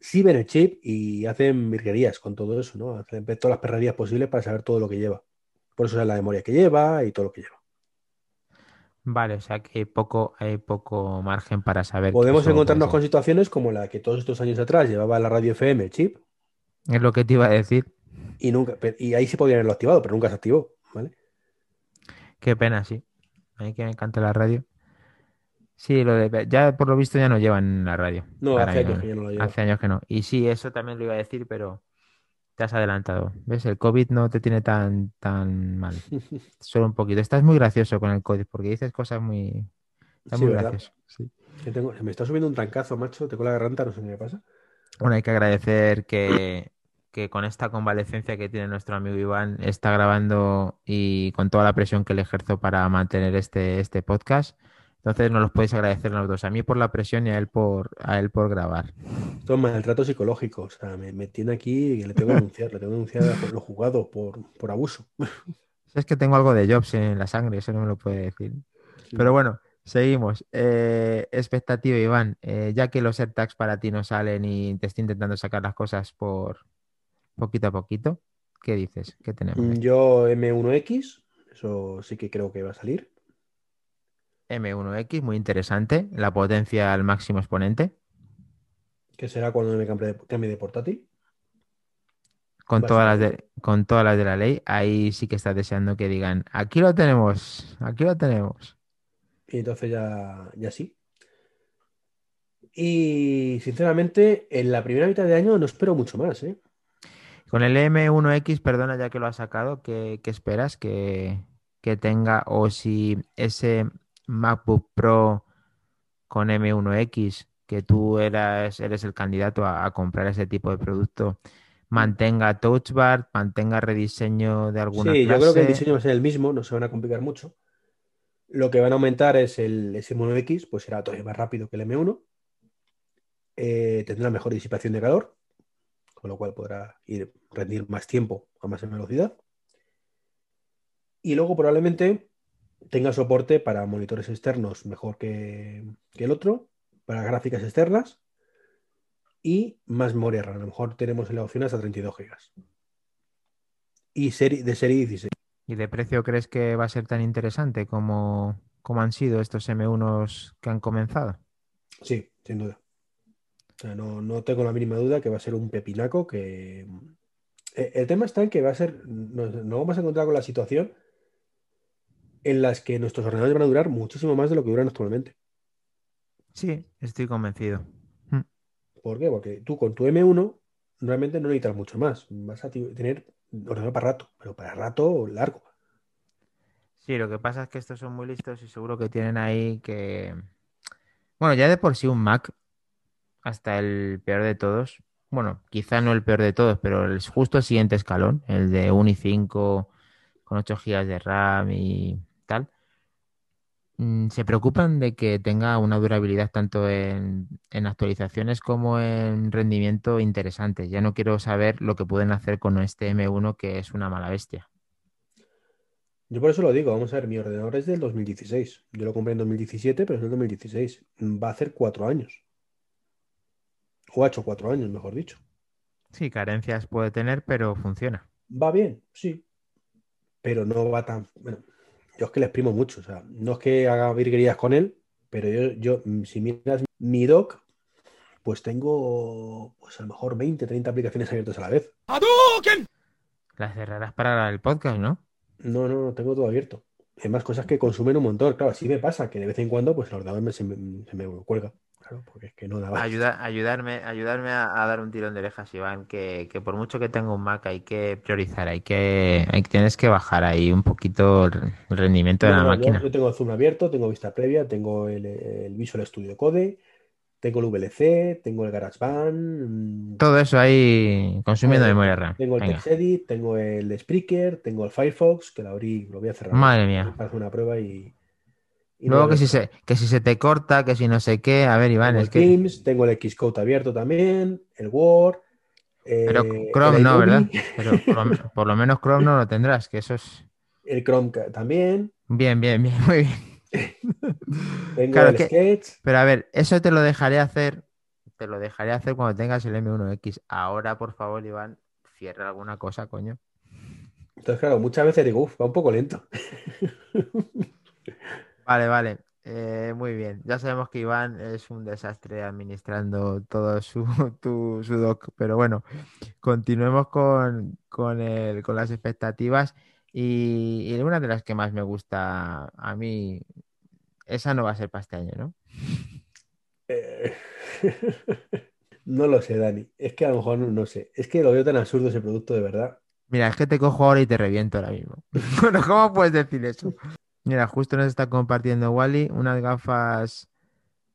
sí ven el chip y hacen virguerías con todo eso, ¿no? Hacen todas las perrerías posibles para saber todo lo que lleva. Por eso es la memoria que lleva y todo lo que lleva. Vale, o sea que hay poco, hay poco margen para saber. Podemos encontrarnos con situaciones como la que todos estos años atrás llevaba la radio FM el chip Es lo que te iba a decir. y nunca y ahí sí podían haberlo activado, pero nunca se activó, ¿vale? Qué pena, sí. A mí que me encanta la radio. Sí, lo de ya por lo visto ya no llevan la radio. No, hace años que ya no lo lleva. Hace años que no. Y sí, eso también lo iba a decir, pero te has adelantado. ¿Ves? El COVID no te tiene tan, tan mal. <laughs> Solo un poquito. Estás muy gracioso con el COVID porque dices cosas muy. Estás Sí, muy ¿verdad? gracioso. Sí. Que tengo- se me está subiendo un trancazo, macho, tengo la garganta, no sé qué me pasa. Bueno, hay que agradecer que, que con esta convalecencia que tiene nuestro amigo Iván está grabando y con toda la presión que le ejerzo para mantener este, este podcast. Entonces nos los podéis agradecer los dos, a mí por la presión y a él por, a él por grabar. Esto es maltrato psicológico, o sea, me, me tiene aquí y le tengo que denunciar, le tengo que denunciar a los jugados por, por abuso. <laughs> Es que tengo algo de Jobs en la sangre, eso no me lo puede decir. Sí. Pero bueno, seguimos. Eh, expectativa, Iván. Eh, ya que los AirTags para ti no salen y te estoy intentando sacar las cosas por poquito a poquito, ¿qué dices? ¿Qué tenemos? ahí? Yo M1X, eso sí que creo que va a salir. M1X, muy interesante. La potencia al máximo exponente. Que será cuando me cambie de, cambie de portátil. Con todas, las de, con todas las de la ley. Ahí sí que estás deseando que digan, aquí lo tenemos, aquí lo tenemos. Y entonces ya, ya sí. Y sinceramente, en la primera mitad de año no espero mucho más, ¿eh? Con el M1X, perdona ya que lo has sacado, ¿qué, qué esperas que, que tenga? O si ese MacBook Pro con M1X, que tú eras, eres el candidato a, a comprar ese tipo de producto, mantenga Touch Bar, mantenga rediseño de alguna Sí, yo creo que el diseño va a ser el mismo, no se van a complicar mucho. Lo que van a aumentar es el S1X, pues será todavía más rápido que el M1. Eh, tendrá mejor disipación de calor, con lo cual podrá ir rendir más tiempo a más velocidad. Y luego probablemente tenga soporte para monitores externos mejor que, que el otro, para gráficas externas y más memoria RAM. A lo mejor tenemos la opción hasta 32 GB. Y serie, de serie 16. ¿Y de precio crees que va a ser tan interesante como, como han sido estos M1s que han comenzado? Sí, sin duda. O sea, no, no tengo la mínima duda que va a ser un pepinaco que... Eh, El tema está en que va a ser... Nos, nos vamos a encontrar con la situación en las que nuestros ordenadores van a durar muchísimo más de lo que duran actualmente. Sí, estoy convencido. Mm. ¿Por qué? Porque tú con tu M1 realmente no necesitas mucho más. Vas a tener ordenador para rato, pero para rato largo. Sí, lo que pasa es que estos son muy listos y seguro que tienen ahí que... Bueno, ya de por sí un Mac, hasta el peor de todos, bueno, quizá no el peor de todos, pero es justo el siguiente escalón, el de un i5 con 8 GB de RAM y se preocupan de que tenga una durabilidad tanto en, en actualizaciones como en rendimiento interesante. Ya no quiero saber lo que pueden hacer con este M1 que es una mala bestia. Yo por eso lo digo, vamos a ver, mi ordenador es del 2016. Yo lo compré en 2017, pero es del 2016. Va a hacer cuatro años. O ha hecho cuatro años, mejor dicho. Sí, carencias puede tener, pero funciona. Va bien, sí, pero no va tan... Bueno, yo es que le exprimo mucho, o sea, no es que haga virguerías con él, pero yo, yo si miras mi doc, pues tengo, pues a lo mejor 20, 30 aplicaciones abiertas a la vez. Las cerrarás para el podcast, ¿no? No, no, no, tengo todo abierto. Hay más cosas que consumen un montón. Claro, sí me pasa que de vez en cuando, pues el ordenador me- se, me, se me cuelga. Claro, porque es que no da más. Ayuda, ayudarme, ayudarme a, a dar un tirón de orejas, Iván, que, que por mucho que tenga un Mac hay que priorizar, hay que, hay, tienes que bajar ahí un poquito el rendimiento de la no, máquina. yo tengo Zoom abierto, tengo vista previa, tengo el, el Visual Studio Code, tengo el VLC, tengo el GarageBand, mm, Todo eso ahí consumiendo Eh, memoria RAM. tengo el. TextEdit, tengo el Spreaker, tengo el Firefox, que lo abrí, lo voy a cerrar. Madre mía. Para hacer una prueba y. y Luego que si se, que si se te corta, que si no sé qué. A ver, Iván, Tengo es el que. Teams, tengo el Xcode abierto también, el Word. Pero eh, Chrome no, ¿verdad? Pero por lo, <laughs> por lo menos Chrome no lo tendrás, que eso es. El Chrome también. Bien, bien, bien, muy bien. <laughs> Tengo Claro el que- Sketch. Pero a ver, eso te lo dejaré hacer, te lo dejaré hacer cuando tengas el M1X. Ahora, por favor, Iván, cierra alguna cosa, coño. Entonces, claro, muchas veces digo, uff, va un poco lento. <laughs> Vale, vale. Eh, muy bien. Ya sabemos que Iván es un desastre administrando todo su, <laughs> tu- su doc, pero bueno, continuemos con, con, el- con las expectativas. Y, y una de las que más me gusta a mí, esa no va a ser para este año, ¿no? Eh, <laughs> No lo sé, Dani. Es que a lo mejor no, no sé. Es que lo veo tan absurdo ese producto, de verdad. Mira, es que te cojo ahora y te reviento ahora mismo. <laughs> Bueno, ¿cómo puedes decir eso? Mira, justo nos está compartiendo Wally unas gafas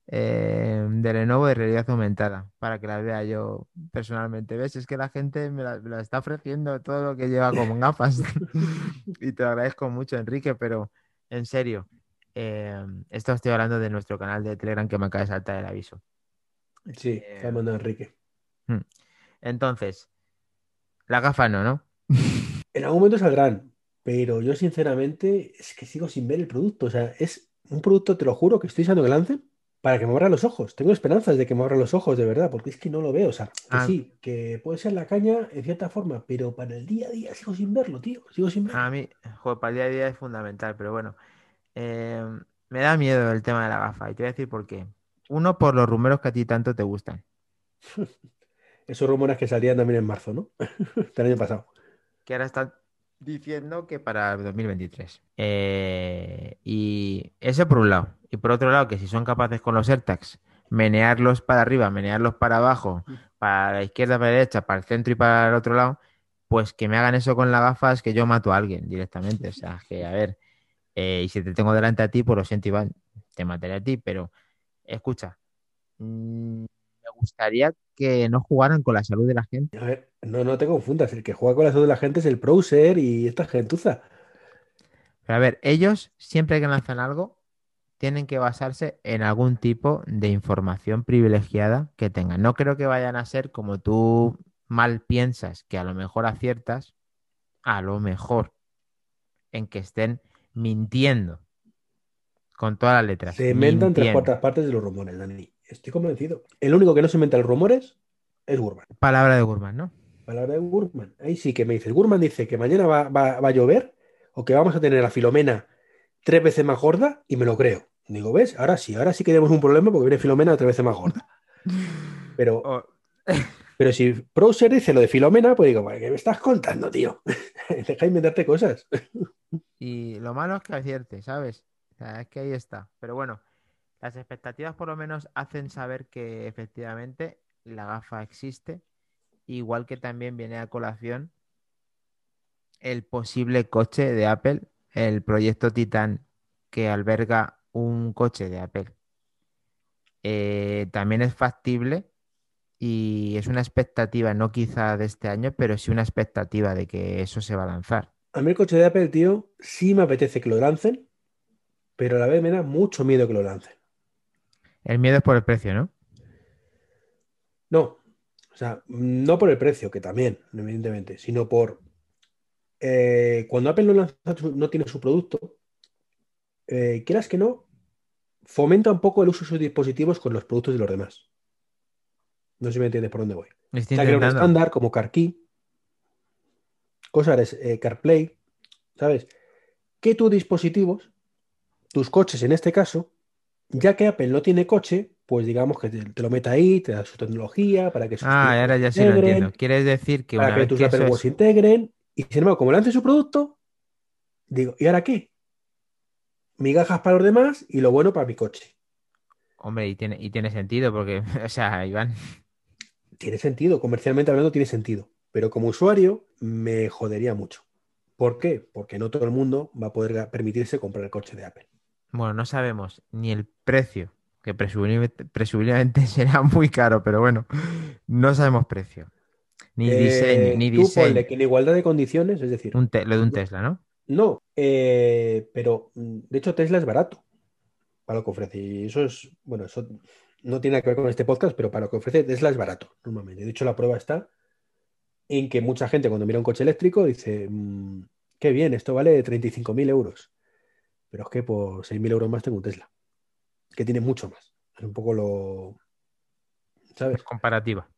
eh, de Lenovo de realidad aumentada para que las vea yo personalmente. ¿Ves? Es que la gente me la, me la está ofreciendo todo lo que lleva como gafas. <laughs> Y te lo agradezco mucho, Enrique, pero en serio, eh, esto estoy hablando de nuestro canal de Telegram que me acaba de saltar el aviso. Sí, Eh, está mandando Enrique. Entonces, la gafa no, ¿no? <laughs> En algún momento saldrán, pero yo sinceramente es que sigo sin ver el producto. O sea, es un producto, te lo juro, que estoy deseando que lancen para que me abran los ojos. Tengo esperanzas de que me abran los ojos, de verdad, porque es que no lo veo. O sea, que Ah. sí, que puede ser la caña en cierta forma, pero para el día a día sigo sin verlo, tío. Sigo sin verlo. A mí, joder, para el día a día es fundamental, pero bueno. Eh, Me da miedo el tema de la gafa y te voy a decir por qué. Uno, por los rumores que a ti tanto te gustan. <laughs> Esos rumores que salían también en marzo, ¿no? <laughs> Del año pasado. Que ahora están diciendo que para el 2023. Eh, y eso por un lado. Y por otro lado, que si son capaces con los AirTags, menearlos para arriba, menearlos para abajo, para la izquierda, para la derecha, para el centro y para el otro lado, pues que me hagan eso con la gafa es que yo mato a alguien directamente. O sea, que a ver, eh, y si te tengo delante a ti, pues lo siento, Iván, te mataré a ti, pero escucha, mm, gustaría que no jugaran con la salud de la gente. A ver, no, no te confundas, el que juega con la salud de la gente es el browser y esta gentuza. Pero a ver, ellos siempre que lanzan algo tienen que basarse en algún tipo de información privilegiada que tengan. No creo que vayan a ser como tú mal piensas, que a lo mejor aciertas, a lo mejor en que estén mintiendo con todas las letras. Se inventan tres cuartas partes de los rumores, Dani. Estoy convencido. El único que no se inventa los rumores es Gurman. Palabra de Gurman, ¿no? Palabra de Gurman. Ahí sí que me dice. Gurman dice que mañana va, va- va a llover o que vamos a tener a Filomena tres veces más gorda y me lo creo. Digo, ¿ves? Ahora sí, ahora sí que tenemos un problema porque viene Filomena tres veces más gorda. <laughs> Pero, O- <laughs> pero si Browser dice lo de Filomena, pues digo, "Bueno, ¿qué me estás contando, tío? <laughs> Deja de inventarte cosas. Y lo malo es que acierte, ¿sabes? O sea, es que ahí está. Pero bueno, las expectativas por lo menos hacen saber que efectivamente la gafa existe, igual que también viene a colación el posible coche de Apple, el proyecto Titan que alberga un coche de Apple. Eh, también es factible y es una expectativa, no quizá de este año, pero sí una expectativa de que eso se va a lanzar. A mí el coche de Apple, tío, sí me apetece que lo lancen, pero a la vez me da mucho miedo que lo lancen. El miedo es por el precio, ¿no? No, o sea, no por el precio, que también, evidentemente, sino por eh, cuando Apple no, lanza no tiene su producto, eh, quieras que no, fomenta un poco el uso de sus dispositivos con los productos de los demás. No sé si me entiendes por dónde voy. O sea, un estándar como CarKey, cosas, eh, CarPlay, ¿sabes? Que tus dispositivos, tus coches en este caso, ya que Apple no tiene coche, pues digamos que te, te lo meta ahí, te da su tecnología para que sus Ah, ahora ya sí lo entiendo. Quieres decir que para una que vez tus que Apple Watch es- integren, y sin embargo, como lance su producto, digo, ¿y ahora qué? Migajas para los demás y lo bueno para mi coche. Hombre, y tiene, y tiene sentido porque, <laughs> o sea, Iván, Tiene sentido, comercialmente hablando tiene sentido, pero como usuario me jodería mucho. ¿Por qué? Porque no todo el mundo va a poder permitirse comprar el coche de Apple. Bueno, no sabemos ni el precio, que presumiblemente, presumiblemente <laughs> será muy caro, pero bueno, no sabemos precio. Ni Eh, diseño, ni tú diseño. ponle que en igualdad de condiciones, es decir, Un lo de un Tesla, ¿no? no, eh, pero mm, de hecho Tesla es barato para lo que ofrece. Y eso es, bueno, eso no tiene nada que ver con este podcast, pero para lo que ofrece Tesla es barato, normalmente. De hecho, la prueba está en que mucha gente cuando mira un coche eléctrico dice, "Mm, qué bien, esto vale 35.000 euros. Pero es que por 6.000 euros más tengo un Tesla, que tiene mucho más. Es un poco lo... ¿Sabes? Comparativa.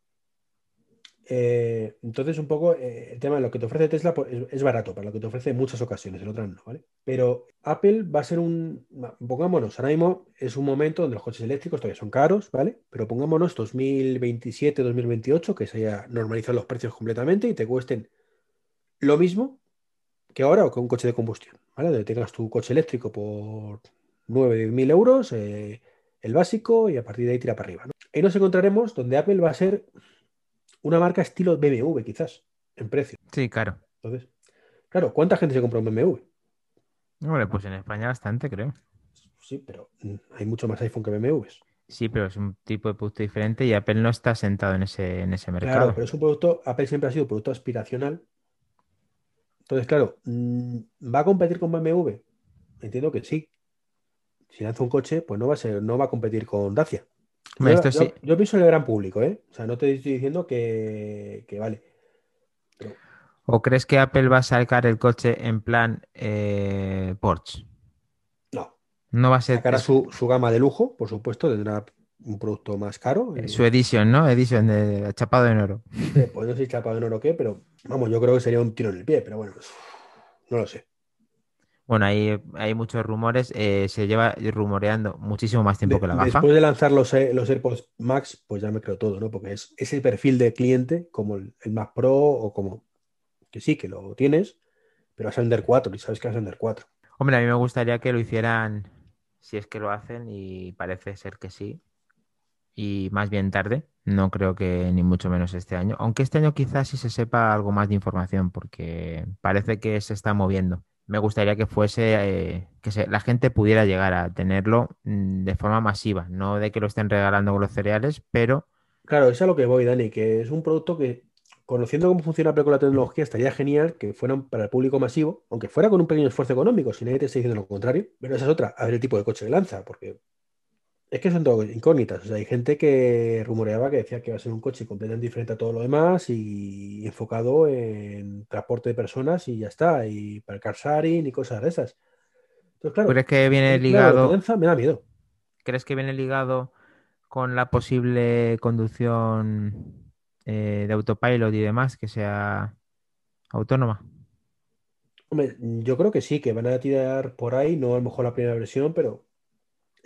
Eh, entonces, un poco eh, el tema de lo que te ofrece Tesla pues, es, es barato para lo que te ofrece en muchas ocasiones, en otras no, ¿vale? Pero Apple va a ser un. Pongámonos, ahora mismo es un momento donde los coches eléctricos todavía son caros, ¿vale? Pero pongámonos 2027, 2028, que se haya normalizado los precios completamente y te cuesten lo mismo que ahora o que un coche de combustión, ¿vale? Donde tengas tu coche eléctrico por 9, 10 mil euros, eh, el básico, y a partir de ahí tira para arriba, ¿no? Ahí nos encontraremos donde Apple va a ser una marca estilo BMW, quizás, en precio. Sí, claro. Entonces, claro, ¿cuánta gente se compra un BMW? Hombre, pues en España bastante, creo. Sí, pero mm, hay mucho más iPhone que BMWs. Sí, pero es un tipo de producto diferente y Apple no está sentado en ese, en ese mercado. Claro, pero es un producto, Apple siempre ha sido un producto aspiracional. Entonces, claro, mm, ¿va a competir con BMW? Entiendo que sí. Si lanza un coche, pues no va a ser, no va a competir con Dacia. Hombre, Yo, esto yo- sí. yo pienso en el gran público, ¿eh? O sea, no te estoy diciendo que, que vale. ¿O crees que Apple va a sacar el coche en plan eh, Porsche? No. No va a ser Sacará su, su gama de lujo, por supuesto, tendrá un producto más caro. y- su edición, ¿no? Edición de chapado en oro. Eh, pues no sé si chapado en oro o qué, pero vamos, yo creo que sería un tiro en el pie, pero bueno, no lo sé. Bueno, hay, hay muchos rumores, eh, se lleva rumoreando muchísimo más tiempo De- que la gafa. después de lanzar los, eh, los AirPods Max, pues ya me creo todo, ¿no? Porque es ese perfil de cliente, como el, el Mac Pro o como que sí, que lo tienes, pero vas a vender cuatro y sabes que vas a vender cuatro. Hombre, a mí me gustaría que lo hicieran, si es que lo hacen, y parece ser que sí, y más bien tarde. No creo que ni mucho menos este año, aunque este año quizás sí se sepa algo más de información, porque parece que se está moviendo. Me gustaría que fuese, eh, que la gente pudiera llegar a tenerlo mm, de forma masiva, no de que lo estén regalando con los cereales, pero Claro, es a lo que voy, Dani, que es un producto que, conociendo cómo funciona con la tecnología, estaría genial que fueran para el público masivo, aunque fuera con un pequeño esfuerzo económico, si nadie te está diciendo lo contrario. Pero esa es otra, a ver el tipo de coche que lanza, porque es que son todo incógnitas. O sea, hay gente que rumoreaba que decía que iba a ser un coche completamente diferente a todo lo demás y enfocado en transporte de personas y ya está, y para el car sharing y cosas de esas. Entonces, claro, ¿crees que viene ligado, me da miedo. crees que viene ligado con la posible conducción eh, de autopilot y demás, que sea autónoma? Hombre, yo creo que sí, que van a tirar por ahí, no a lo mejor la primera versión, pero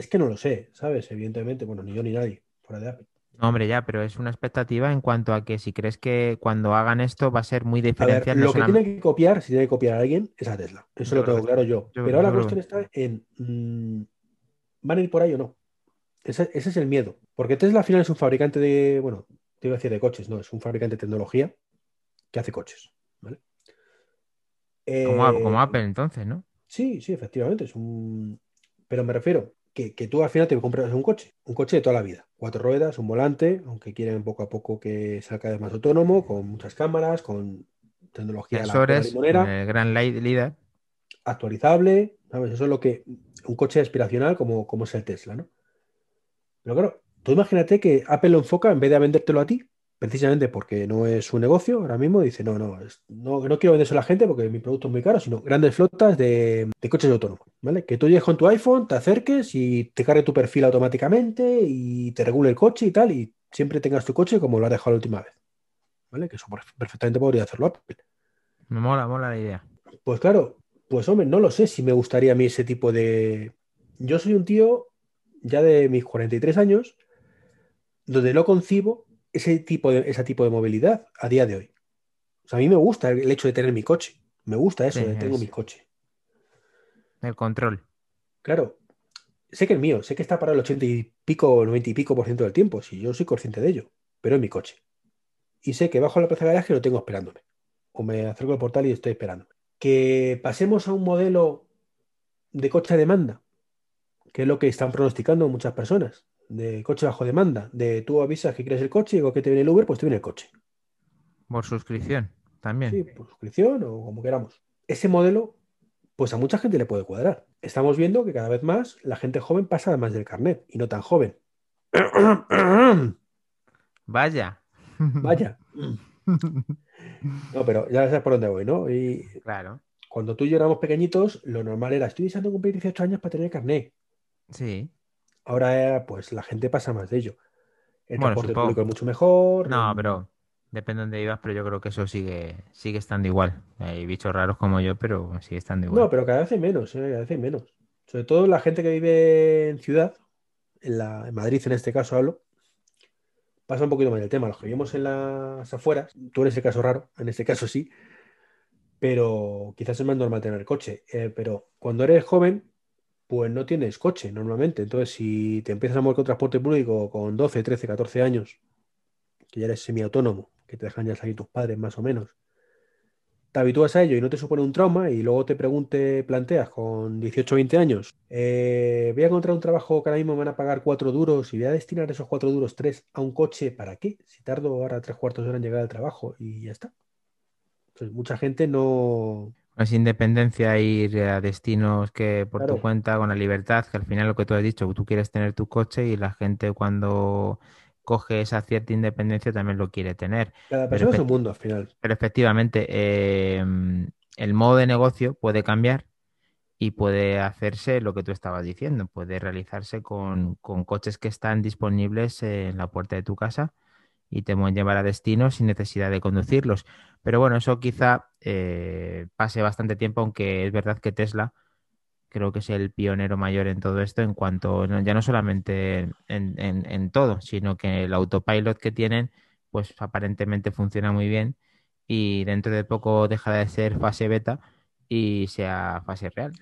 es que no lo sé, ¿sabes? Evidentemente, bueno, ni yo ni nadie, fuera de Apple. No, hombre, ya, pero es una expectativa en cuanto a que si crees que cuando hagan esto va a ser muy diferencial, no lo que solamente- tiene que copiar, si tiene que copiar a alguien, es a Tesla. Eso Yo lo tengo claro yo. yo- Pero ahora la cuestión está en, mm, ¿van a ir por ahí o no? Ese, ese es el miedo. Porque Tesla al final es un fabricante de, bueno, te iba a decir de coches, no, es un fabricante de tecnología que hace coches, ¿vale? como, a- Eh, como Apple entonces, ¿no? Sí, sí, efectivamente, es un... Pero me refiero que, que tú al final te compras un coche, un coche de toda la vida, cuatro ruedas, un volante, aunque quieren poco a poco que sea cada vez más autónomo, con muchas cámaras, con tecnología la Sensores, limonera, el gran li- líder. actualizable, ¿sabes? Eso es lo que un coche aspiracional como, como es el Tesla, ¿no? Pero claro, tú imagínate que Apple lo enfoca en vez de vendértelo a ti, precisamente porque no es su negocio ahora mismo, dice, no, no, no, no quiero vendérselo a la gente porque mi producto es muy caro, sino grandes flotas de, de coches autónomos, ¿vale? Que tú llegues con tu iPhone, te acerques y te cargue tu perfil automáticamente y te regule el coche y tal, y siempre tengas tu coche como lo has dejado la última vez, ¿vale? Que eso perf- perfectamente podría hacerlo Apple. Me mola, mola la idea. Pues claro, pues hombre, no lo sé si me gustaría a mí ese tipo de... Yo soy un tío ya de mis 43 años donde no concibo ese tipo de, ese tipo de movilidad a día de hoy. O sea, a mí me gusta el hecho de tener mi coche. Me gusta eso Sí, de tengo es- mi coche. El control. Claro, sé que el mío, sé que está para el 80 y pico, 90 y pico por ciento del tiempo, si yo soy consciente de ello, pero es mi coche. Y sé que bajo la plaza de garaje lo tengo esperándome. O me acerco al portal y estoy esperándome. Que pasemos a un modelo de coche a demanda, que es lo que están pronosticando muchas personas, de coche bajo demanda, de tú avisas que quieres el coche y digo que te viene el Uber, pues te viene el coche. Por suscripción también. Sí, por suscripción o como queramos. Ese modelo, pues a mucha gente le puede cuadrar. Estamos viendo que cada vez más la gente joven pasa más del carnet y no tan joven. <coughs> Vaya. <coughs> Vaya. No, pero ya sabes por dónde voy, ¿no? Y Claro. cuando tú y yo éramos pequeñitos, lo normal era, estoy deseando cumplir 18 años para tener carnet. Sí. Ahora, pues la gente pasa más de ello. El Bueno, transporte supongo. público es mucho mejor. No, mm, pero depende de dónde vivas, pero yo creo que eso sigue, sigue estando igual. Hay bichos raros como yo, pero sigue estando igual. No, pero cada vez hay menos, ¿eh? Cada vez hay menos. Sobre todo la gente que vive en ciudad, en, la, en Madrid en este caso hablo, pasa un poquito más el tema. Los que vivimos en las afueras, tú eres el caso raro, en este caso sí, pero quizás es más normal tener coche. Eh, pero cuando eres joven, pues no tienes coche normalmente. Entonces, si te empiezas a mover con transporte público con 12, 13, 14 años, que ya eres semiautónomo, que te dejan ya salir tus padres más o menos, te habitúas a ello y no te supone un trauma y luego te pregunte, planteas con 18 o 20 años, eh, voy a encontrar un trabajo que ahora mismo me van a pagar cuatro duros y voy a destinar esos cuatro duros, tres, a un coche, ¿para qué? Si tardo ahora tres cuartos de hora en llegar al trabajo y ya está. Entonces, mucha gente no... Es independencia, ir a destinos que por tu cuenta, con la libertad, que al final lo que tú has dicho, tú quieres tener tu coche y la gente cuando coge esa cierta independencia también lo quiere tener. Cada Pero persona es un mundo al final. Pero efectivamente, eh, el modo de negocio puede cambiar y puede hacerse lo que tú estabas diciendo, puede realizarse con, con coches que están disponibles en la puerta de tu casa y te pueden llevar a destino sin necesidad de conducirlos. Pero bueno, eso quizá eh, pase bastante tiempo, aunque es verdad que Tesla creo que es el pionero mayor en todo esto en cuanto, ya no solamente en, todo, sino que el autopilot que tienen, pues aparentemente funciona muy bien y dentro de poco dejará de ser fase beta y sea fase real.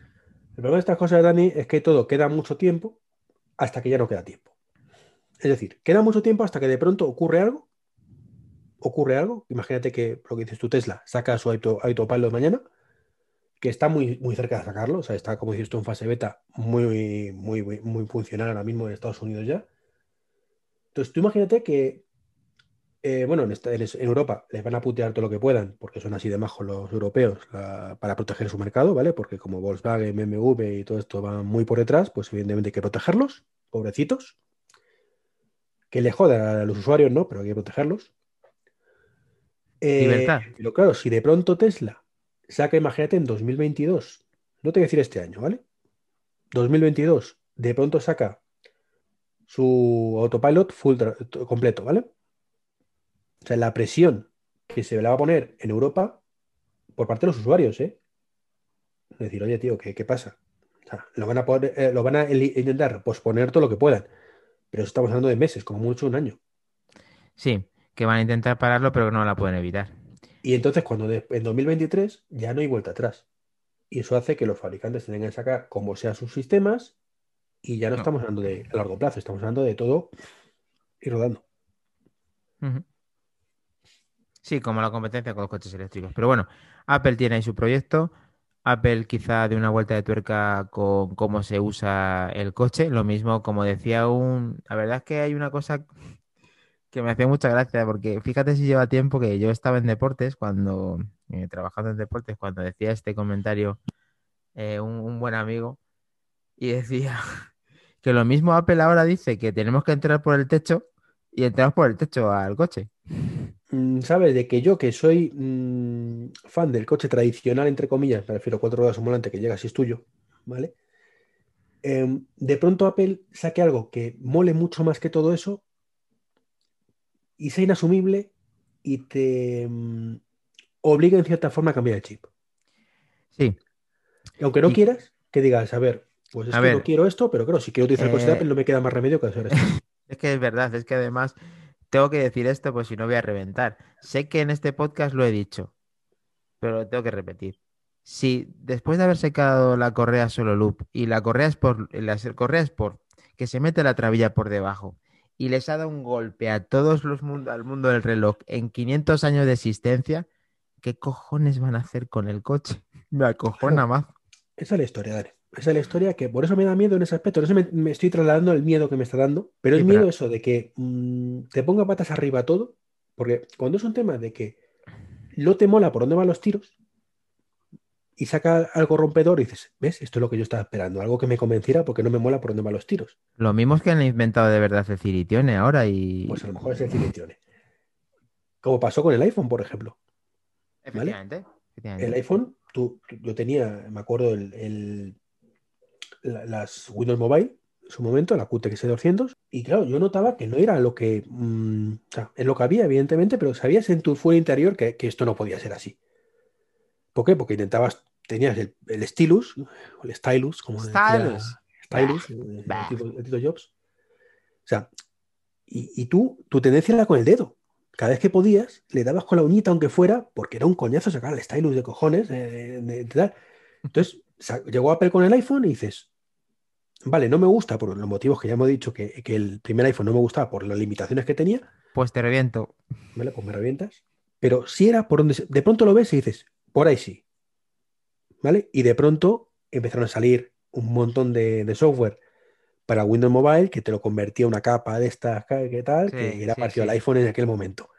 Problema de estas cosas, Dani, es que todo queda mucho tiempo hasta que ya no queda tiempo. Es decir, queda mucho tiempo hasta que de pronto ocurre algo. Ocurre algo. Imagínate que lo que dices tu Tesla saca su auto, autopilot mañana, que está muy, muy cerca de sacarlo. O sea, está, como dices tú, en fase beta muy, muy, muy, funcional ahora mismo en Estados Unidos ya. Entonces, tú imagínate que eh, bueno, en, Europa les van a putear todo lo que puedan, porque son así de majos los europeos, para proteger su mercado, ¿vale? Porque como Volkswagen, BMW y todo esto van muy por detrás, pues evidentemente hay que protegerlos, pobrecitos. Que le joda a los usuarios, ¿no? Pero hay que protegerlos. Eh, Libertad. Pero claro, si de pronto Tesla saca, imagínate, en 2022, no te voy a decir este año, ¿vale? 2022, de pronto saca su autopilot full completo, ¿vale? O sea, la presión que se le va a poner en Europa por parte de los usuarios, ¿eh? Decir, oye, tío, ¿qué, pasa? O sea, lo van a poder, eh, lo van a intentar posponer todo lo que puedan. Pero estamos hablando de meses, como mucho un año. Sí, que van a intentar pararlo, pero no la pueden evitar. Y entonces, cuando en 2023 ya no hay vuelta atrás. Y eso hace que los fabricantes tengan que sacar como sea sus sistemas. Y ya no, estamos hablando de a largo plazo, estamos hablando de todo y rodando. Sí, como la competencia con los coches eléctricos. Pero bueno, Apple tiene ahí su proyecto. Apple quizá de una vuelta de tuerca con cómo se usa el coche. Lo mismo, como decía un... La verdad es que hay una cosa que me hace mucha gracia, porque fíjate si lleva tiempo que yo estaba en deportes, cuando, eh, trabajando en deportes, cuando decía este comentario eh, un, buen amigo, y decía <laughs> que lo mismo Apple ahora dice que tenemos que entrar por el techo y entramos por el techo al coche. Mm, sabes, de que yo, que soy mm, fan del coche tradicional, entre comillas, me refiero a cuatro ruedas un volante que llega si es tuyo, ¿vale? Em, de pronto Apple saque algo que mole mucho más que todo eso y sea inasumible y te mm, obliga en cierta forma a cambiar el chip. Sí. aunque no quieras, que digas, a ver, pues es que no quiero esto, pero claro, si quiero utilizar el coche de eh, Apple no me queda más remedio que hacer esto. Es que es verdad, es que además tengo que decir esto, pues si no voy a reventar. Sé que en este podcast lo he dicho, pero lo tengo que repetir. Si después de haber secado la correa solo loop y la correa es por la correa por que se mete la trabilla por debajo y les ha dado un golpe a todos los mundos, al mundo del reloj en 500 años de existencia, ¿qué cojones van a hacer con el coche? <laughs> Me acojona más. Esa es la historia, Dale. Esa es la historia que por eso me da miedo en ese aspecto. Por eso me, estoy trasladando el miedo que me está dando. Pero el miedo eso de que mm, te ponga patas arriba todo. Porque cuando es un tema de que no te mola por dónde van los tiros y saca algo rompedor y dices, ¿ves? Esto es lo que yo estaba esperando. Algo que me convenciera porque no me mola por dónde van los tiros. Lo mismo es que han inventado de verdad el ciritione ahora y... Pues a lo mejor es el ciritione. Como pasó con el iPhone, por ejemplo. Efectivamente. El iPhone, tú, yo tenía, me acuerdo, el las Windows Mobile en su momento, la QTX200, y claro, yo notaba que no era lo que, mm, o sea, es lo que había, evidentemente, pero sabías en tu fuera interior que, esto no podía ser así. ¿Por qué? Porque intentabas, tenías el, el stylus, el stylus, como stylus, stylus, el, Tito Jobs. O sea, y, tú, tu tendencia era con el dedo. Cada vez que podías, le dabas con la uñita, aunque fuera, porque era un coñazo sacar el stylus de cojones, Entonces, llegó Apple con el iPhone y dices, vale, no me gusta por los motivos que ya hemos dicho que, el primer iPhone no me gustaba por las limitaciones que tenía. Pues te reviento. Vale, pues me revientas. Pero si era por donde... De pronto lo ves y dices, por ahí sí. ¿Vale? Y de pronto empezaron a salir un montón de, software para Windows Mobile que te lo convertía en una capa de estas, que tal, que era parecido al iPhone en aquel momento.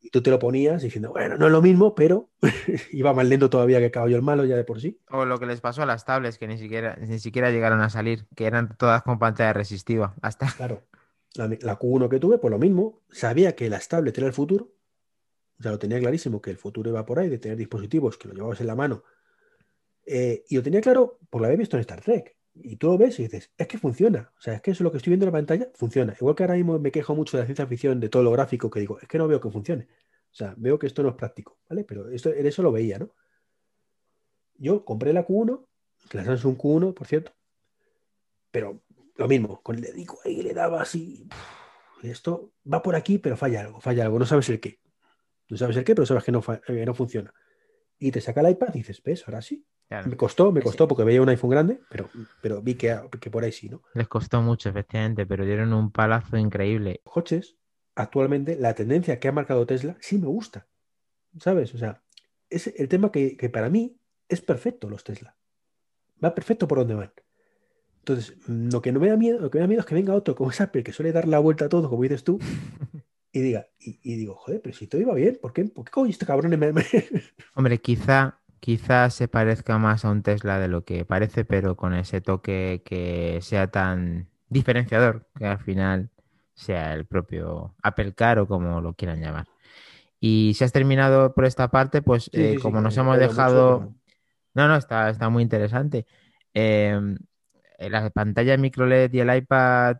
Y tú te lo ponías diciendo, bueno, no es lo mismo, pero <laughs> iba más lento todavía que caballo el malo ya de por sí. O lo que les pasó a las tablets, que ni siquiera, ni siquiera llegaron a salir, que eran todas con pantalla resistiva. Hasta... <laughs> Claro. La, Q1 que tuve, pues lo mismo. Sabía que las tablets era el futuro. Ya lo tenía clarísimo que el futuro iba por ahí, de tener dispositivos que lo llevabas en la mano. Eh, y lo tenía claro por lo había visto en Star Trek. Y tú lo ves y dices, es que funciona. O sea, es que eso lo que estoy viendo en la pantalla funciona. Igual que ahora mismo me quejo mucho de la ciencia ficción, de todo lo gráfico, que digo, es que no veo que funcione. O sea, veo que esto no es práctico, ¿vale? Pero esto, en eso lo veía, ¿no? Yo compré la Q1, que la Samsung Q1, por cierto. Pero lo mismo, con el dedico ahí le daba así. Esto va por aquí, pero falla algo, falla algo, no sabes el qué. No sabes el qué, pero sabes que no, no funciona. Y te saca el iPad y dices, ¿ves? Ahora sí. Me costó, me costó porque veía un iPhone grande, pero, pero vi que, que, por ahí sí, ¿no? Les costó mucho, efectivamente, pero dieron un palazo increíble. Coches, actualmente, la tendencia que ha marcado Tesla sí me gusta. ¿Sabes? O sea, es el tema que, que para mí es perfecto los Tesla. Va perfecto por donde van. Entonces, lo que no me da miedo, lo que me da miedo es que venga otro como Apple, que suele dar la vuelta a todo, como dices tú, <laughs> y diga, y, digo, joder, pero si todo iba bien, ¿por qué, ¿por qué coño este cabrón me... <laughs> Hombre, quizá, quizá se parezca más a un Tesla de lo que parece, pero con ese toque que sea tan diferenciador, que al final sea el propio Apple Car o como lo quieran llamar. Y si has terminado por esta parte, pues eh, como nos hemos dejado... no, no, está, está muy interesante. Eh, la pantalla micro LED y el iPad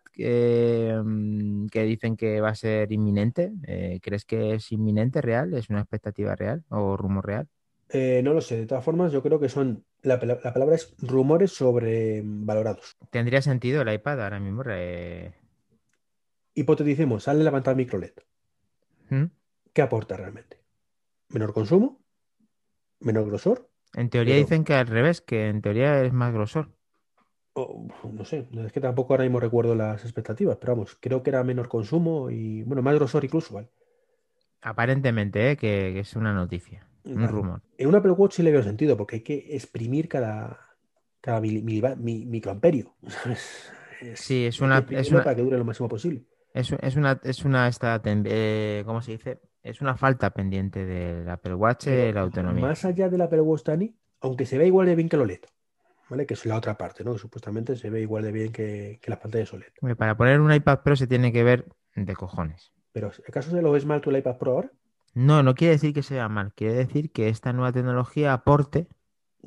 mm, que dicen que va a ser inminente, eh, ¿crees que es inminente, real? ¿Es una expectativa real o rumor real? Eh, no lo sé, de todas formas yo creo que son, la, palabra es rumores sobre valorados. ¿Tendría sentido el iPad ahora mismo? Hipoteticemos, sale la pantalla micro LED. ¿Mm? ¿Qué aporta realmente? ¿Menor consumo? ¿Menor grosor? En teoría dicen que al revés, que en teoría es más grosor no sé, es que tampoco ahora mismo recuerdo las expectativas, pero vamos, creo que era menor consumo y, bueno, más grosor incluso, ¿vale? Aparentemente, ¿eh? que, es una noticia, un rumor. En una Apple Watch sí le veo sentido, porque hay que exprimir cada, cada microamperio. <laughs> sí, es una, es una... Para que dure lo máximo posible. Es, es una, es una esta, eh, ¿cómo se dice? Es una falta pendiente del Apple Watch, la autonomía. Más allá del Apple Watch, Dani, aunque se ve igual de bien que lo Que es la otra parte, ¿no? Que supuestamente se ve igual de bien que, que las pantallas OLED. para poner un iPad Pro se tiene que ver de cojones. Pero, ¿acaso se lo ves mal tú el iPad Pro ahora? No, no quiere decir que sea mal, quiere decir que esta nueva tecnología aporte.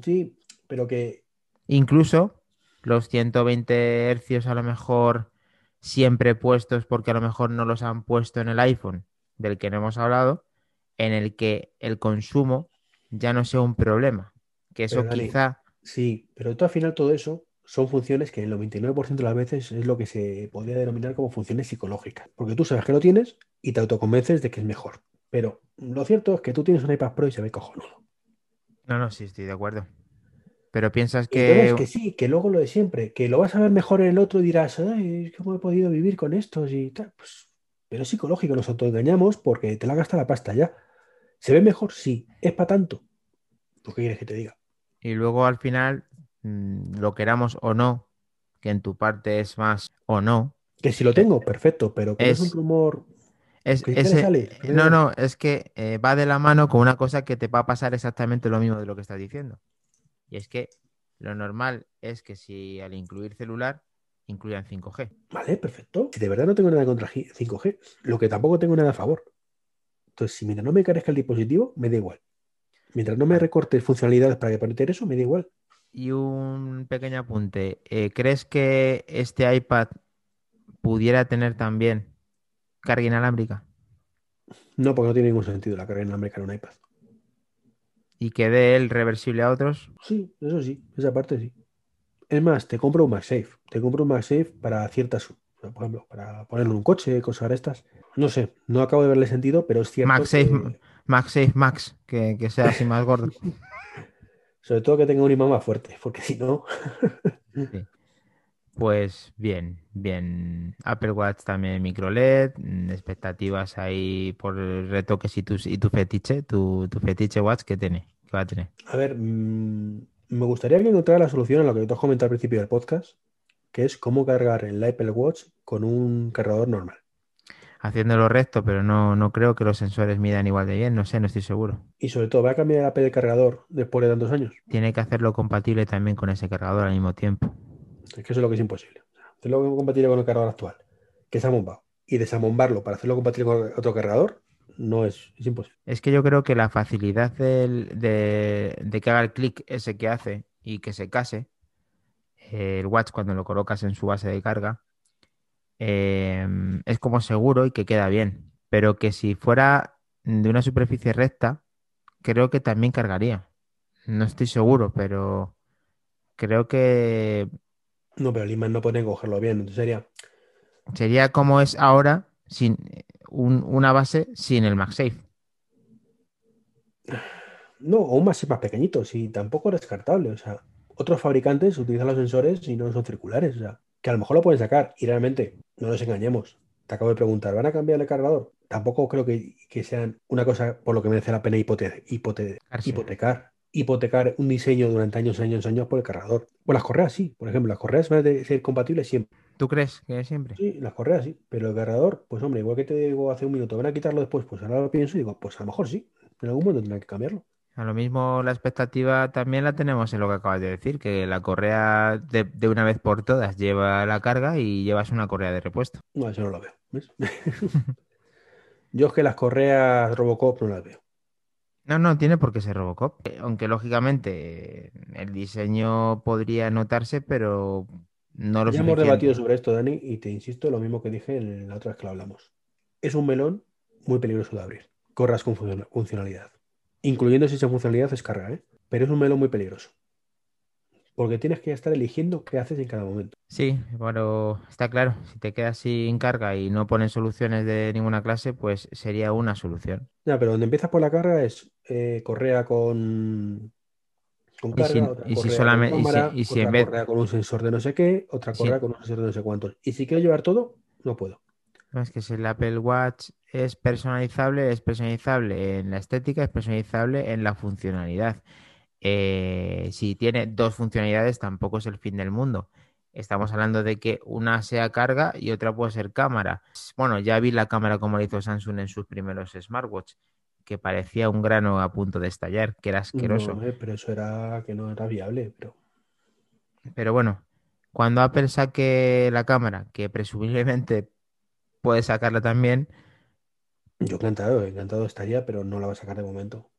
Sí, pero que. Incluso los 120 hercios a lo mejor siempre puestos porque a lo mejor no los han puesto en el iPhone, del que no hemos hablado, en el que el consumo ya no sea un problema. Que eso quizá Sí, pero al final todo eso son funciones que el 99% de las veces es lo que se podría denominar como funciones psicológicas. Porque tú sabes que lo tienes y te autoconvences de que es mejor. Pero lo cierto es que tú tienes un iPad Pro y se ve cojonudo. No, no, sí, estoy de acuerdo. Pero piensas que... Es que sí, que luego lo de siempre, que lo vas a ver mejor en el otro y dirás, Ay, ¿cómo he podido vivir con estos y tal? Pues, pero es psicológico, nos autoengañamos porque te la gasta la pasta ya. ¿Se ve mejor? Sí. ¿Es para tanto? ¿Tú qué quieres que te diga? Y luego al final, mm, lo queramos o no, que en tu parte es más o no. Que si lo tengo, perfecto, pero que es, un rumor. Es, no, no, es que eh, va de la mano con una cosa que te va a pasar exactamente lo mismo de lo que estás diciendo. Y es que lo normal es que si al incluir celular, incluyan 5G. Vale, perfecto. Si de verdad no tengo nada contra 5G, lo que tampoco tengo nada a favor. Entonces, si mientras no me carezca el dispositivo, me da igual. Mientras no me recortes funcionalidades para que meter eso, me da igual. Y un pequeño apunte. Eh, ¿Crees que este iPad pudiera tener también carga inalámbrica? No, porque no tiene ningún sentido la carga inalámbrica en un iPad. ¿Y que dé el reversible a otros? Sí, eso sí, esa parte sí. Es más, te compro un MagSafe. Te compro un MagSafe para ciertas, por ejemplo, para ponerlo en un coche, cosas de estas. No sé, no acabo de verle sentido, pero es cierto. MagSafe, MagSafe Max, que, sea así más gordo. <laughs> Sobre todo que tenga un imán más fuerte, porque si no. <laughs> Pues bien, bien. Apple Watch también micro LED, mm, expectativas ahí por retoques y tu, y tu fetiche, tu, fetiche Watch, ¿qué tiene? ¿Qué va a tener? A ver, mm, me gustaría que encontrara la solución a lo que te has comentado al principio del podcast, que es cómo cargar el Apple Watch con un cargador normal haciéndolo recto, pero no, no creo que los sensores midan igual de bien, no sé, no estoy seguro. Y sobre todo, ¿va a cambiar el AP de cargador después de tantos años? Tiene que hacerlo compatible también con ese cargador al mismo tiempo. Es que eso es lo que es imposible. Hacerlo compatible con el cargador actual, que es amombado, y desambombarlo para hacerlo compatible con otro cargador, no es, es imposible. Es que yo creo que la facilidad de, de, que haga el clic ese que hace y que se case, eh, el watch cuando lo colocas en su base de carga, Em, es como seguro y que queda bien. Pero que si fuera de una superficie recta, creo que también cargaría. No estoy seguro, pero creo que No, pero el imán no puede cogerlo bien. Entonces sería. sería como es ahora sin un- una base sin el MagSafe. No, o un más más pequeñito, sí, tampoco es descartable. O sea, otros fabricantes utilizan los sensores y no son circulares. O sea, que a lo mejor lo pueden sacar. Y realmente, no nos engañemos. Te acabo de preguntar, ¿van a cambiar el cargador? Tampoco creo que, que sean una cosa por lo que merece la pena hipote- hipotecar. Hipotecar un diseño durante años, años, años por el cargador. Pues las correas sí, por ejemplo, las correas van a ser compatibles siempre. ¿Tú crees que siempre? Sí, las correas sí, pero el cargador, pues hombre, igual que te digo hace un minuto, ¿van a quitarlo después? Pues ahora lo pienso y digo, pues a lo mejor sí. En algún momento tendrán que cambiarlo. A lo mismo la expectativa también la tenemos en lo que acabas de decir, que la correa de, de una vez por todas lleva la carga y llevas una correa de repuesto. No, eso no lo veo. ¿ves? <laughs> Yo es que las correas Robocop no las veo. No, no tiene por qué ser Robocop. Eh, Aunque lógicamente eh, el diseño podría notarse, pero no lo ya hemos debatido sobre esto, Dani, y te insisto lo mismo que dije en la otra vez que lo hablamos. Es un melón muy peligroso de abrir. Correas con funcio- funcionalidad. Incluyendo si esa funcionalidad es carga, ¿eh? Pero es un melón muy peligroso. Porque tienes que estar eligiendo qué haces en cada momento. Sí, pero está claro, si te quedas sin carga y no ponen soluciones de ninguna clase, pues sería una solución. Ya, pero donde empiezas por la carga es eh, correa con, con Y carga, si- otra y si solamente- con y si- y si otra en vez- correa con un sensor de no sé qué, otra correa con un sensor de no sé cuántos. Y si quiero llevar todo, no puedo. Es que si el Apple Watch es personalizable, es personalizable en la estética, es personalizable en la funcionalidad. Eh, si tiene dos funcionalidades, tampoco es el fin del mundo. Estamos hablando de que una sea carga y otra puede ser cámara. Bueno, ya vi la cámara como la hizo Samsung en sus primeros smartwatch, que parecía un grano a punto de estallar, que era asqueroso. No, eh, pero eso era que no era viable. Pero Pero bueno, cuando Apple saque la cámara, que <laughs> presumiblemente puede sacarla también, yo encantado, encantado estaría, pero no la va a sacar de momento.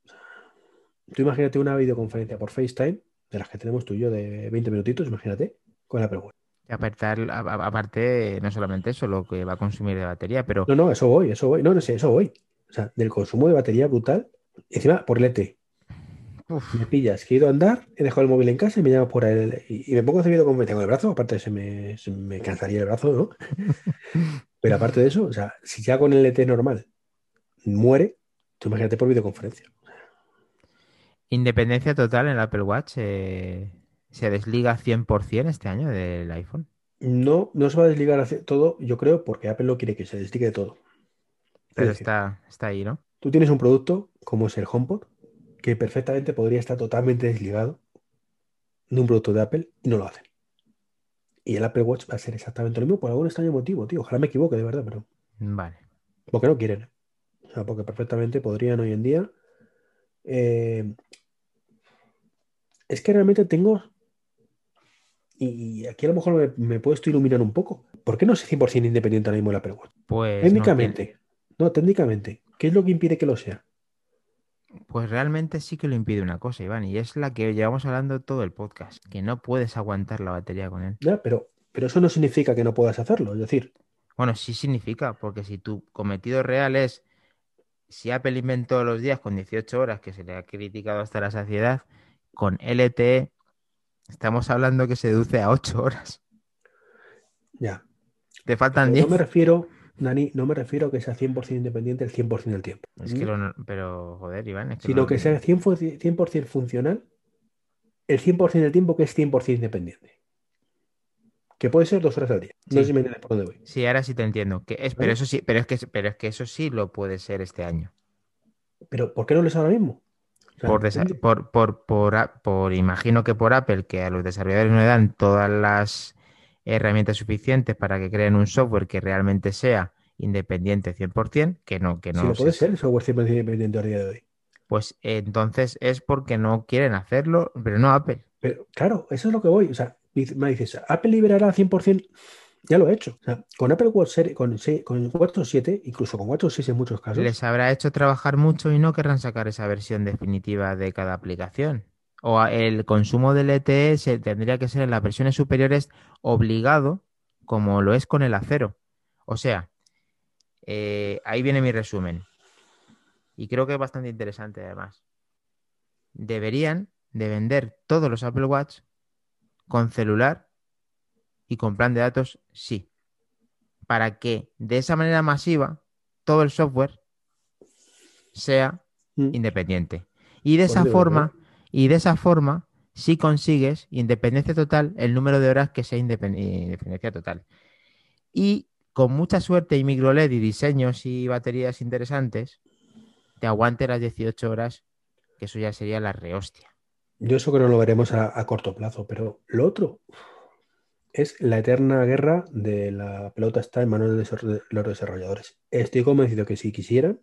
Tú imagínate una videoconferencia por FaceTime, de las que tenemos tú y yo de 20 minutitos, imagínate, con Apple Watch. Y apertar- a- a- aparte, no solamente eso, lo que va a consumir de batería, pero No, no, eso voy, eso voy. No, no sé, eso voy. O sea, del consumo de batería brutal. Encima, por LTE. uf, Me pillas, que he ido a andar, he dejado el móvil en casa y me llamo por y, y me pongo a hacer videoconferencia con el brazo, aparte se me, se me cansaría el brazo, ¿no? <laughs> Pero aparte de eso, o sea, si ya con el LTE normal muere, tú imagínate por videoconferencia. independencia total en el Apple Watch eh, se desliga 100% este año del iPhone. No, no se va a desligar todo, yo creo, porque Apple no quiere que se desligue de todo. Es Pero decir, está, está ahí, ¿no? tú tienes un producto como es el HomePod, que perfectamente podría estar totalmente desligado de un producto de Apple y no lo hacen. Y el Apple Watch va a ser exactamente lo mismo por algún extraño motivo, tío. Ojalá me equivoque, de verdad, pero Vale. porque no quieren. O sea, porque perfectamente podrían hoy en día. eh, es que realmente tengo. Y aquí a lo mejor me, tú iluminar un poco. ¿Por qué no es 100% independiente ahora mismo el Apple Watch? Pues no técnicamente. No, técnicamente. ¿Qué es lo que impide que lo sea? Pues realmente sí que lo impide una cosa, Iván, y es la que llevamos hablando todo el podcast, que no puedes aguantar la batería con él. Ya, pero, pero eso no significa que no puedas hacerlo. Es decir, Bueno, sí significa, porque si tu cometido real es, si Apple inventó los días con 18 horas, que se le ha criticado hasta la saciedad, con LTE estamos hablando que se deduce a 8 horas. ya. Te faltan Pero 10. no me refiero, Dani, no me refiero a que sea 100% independiente el 100% del tiempo. Es que lo, no- pero joder, Iván, es que sino no- que sea 100%, 100% funcional el 100% del tiempo que es 100% independiente. Que puede ser dos horas al día. No Sí. sé si me entiendes por dónde voy. Sí, ahora sí te entiendo. Que es, pero eso sí, pero es que, pero es que eso sí lo puede ser este año. Pero ¿por qué no lo es ahora mismo? Por, por, por, por- imagino que por Apple, que a los desarrolladores no le dan todas las herramientas suficientes para que creen un software que realmente sea independiente 100%, que no, que si no lo puede ser el software 100% independiente a día de hoy. pues entonces es porque no quieren hacerlo, pero no Apple. Pero claro, eso es lo que voy. O sea, me dices, Apple liberará 100%. Ya lo he hecho. O sea, con Apple Watch Series- con, con WatchOS 7, incluso con WatchOS 6 en muchos casos, Les habrá hecho trabajar mucho y no querrán sacar esa versión definitiva de cada aplicación. O el consumo del ETE se tendría que ser en las versiones superiores obligado, como lo es con el acero. O sea, eh, ahí viene mi resumen. Y creo que es bastante interesante además. Deberían de vender todos los Apple Watch con celular y con plan de datos sí. Para que de esa manera masiva todo el software sea Mm. independiente. Y de esa forma, verdad. Y de esa forma, si consigues independencia total, el número de horas que sea independ- independencia total. Y con mucha suerte y micro LED y diseños y baterías interesantes, te aguante las 18 horas, que eso ya sería la rehostia. Yo eso creo que lo veremos a, a corto plazo, pero lo otro es la eterna guerra de la pelota está en manos de los desarrolladores. Estoy convencido que si quisieran,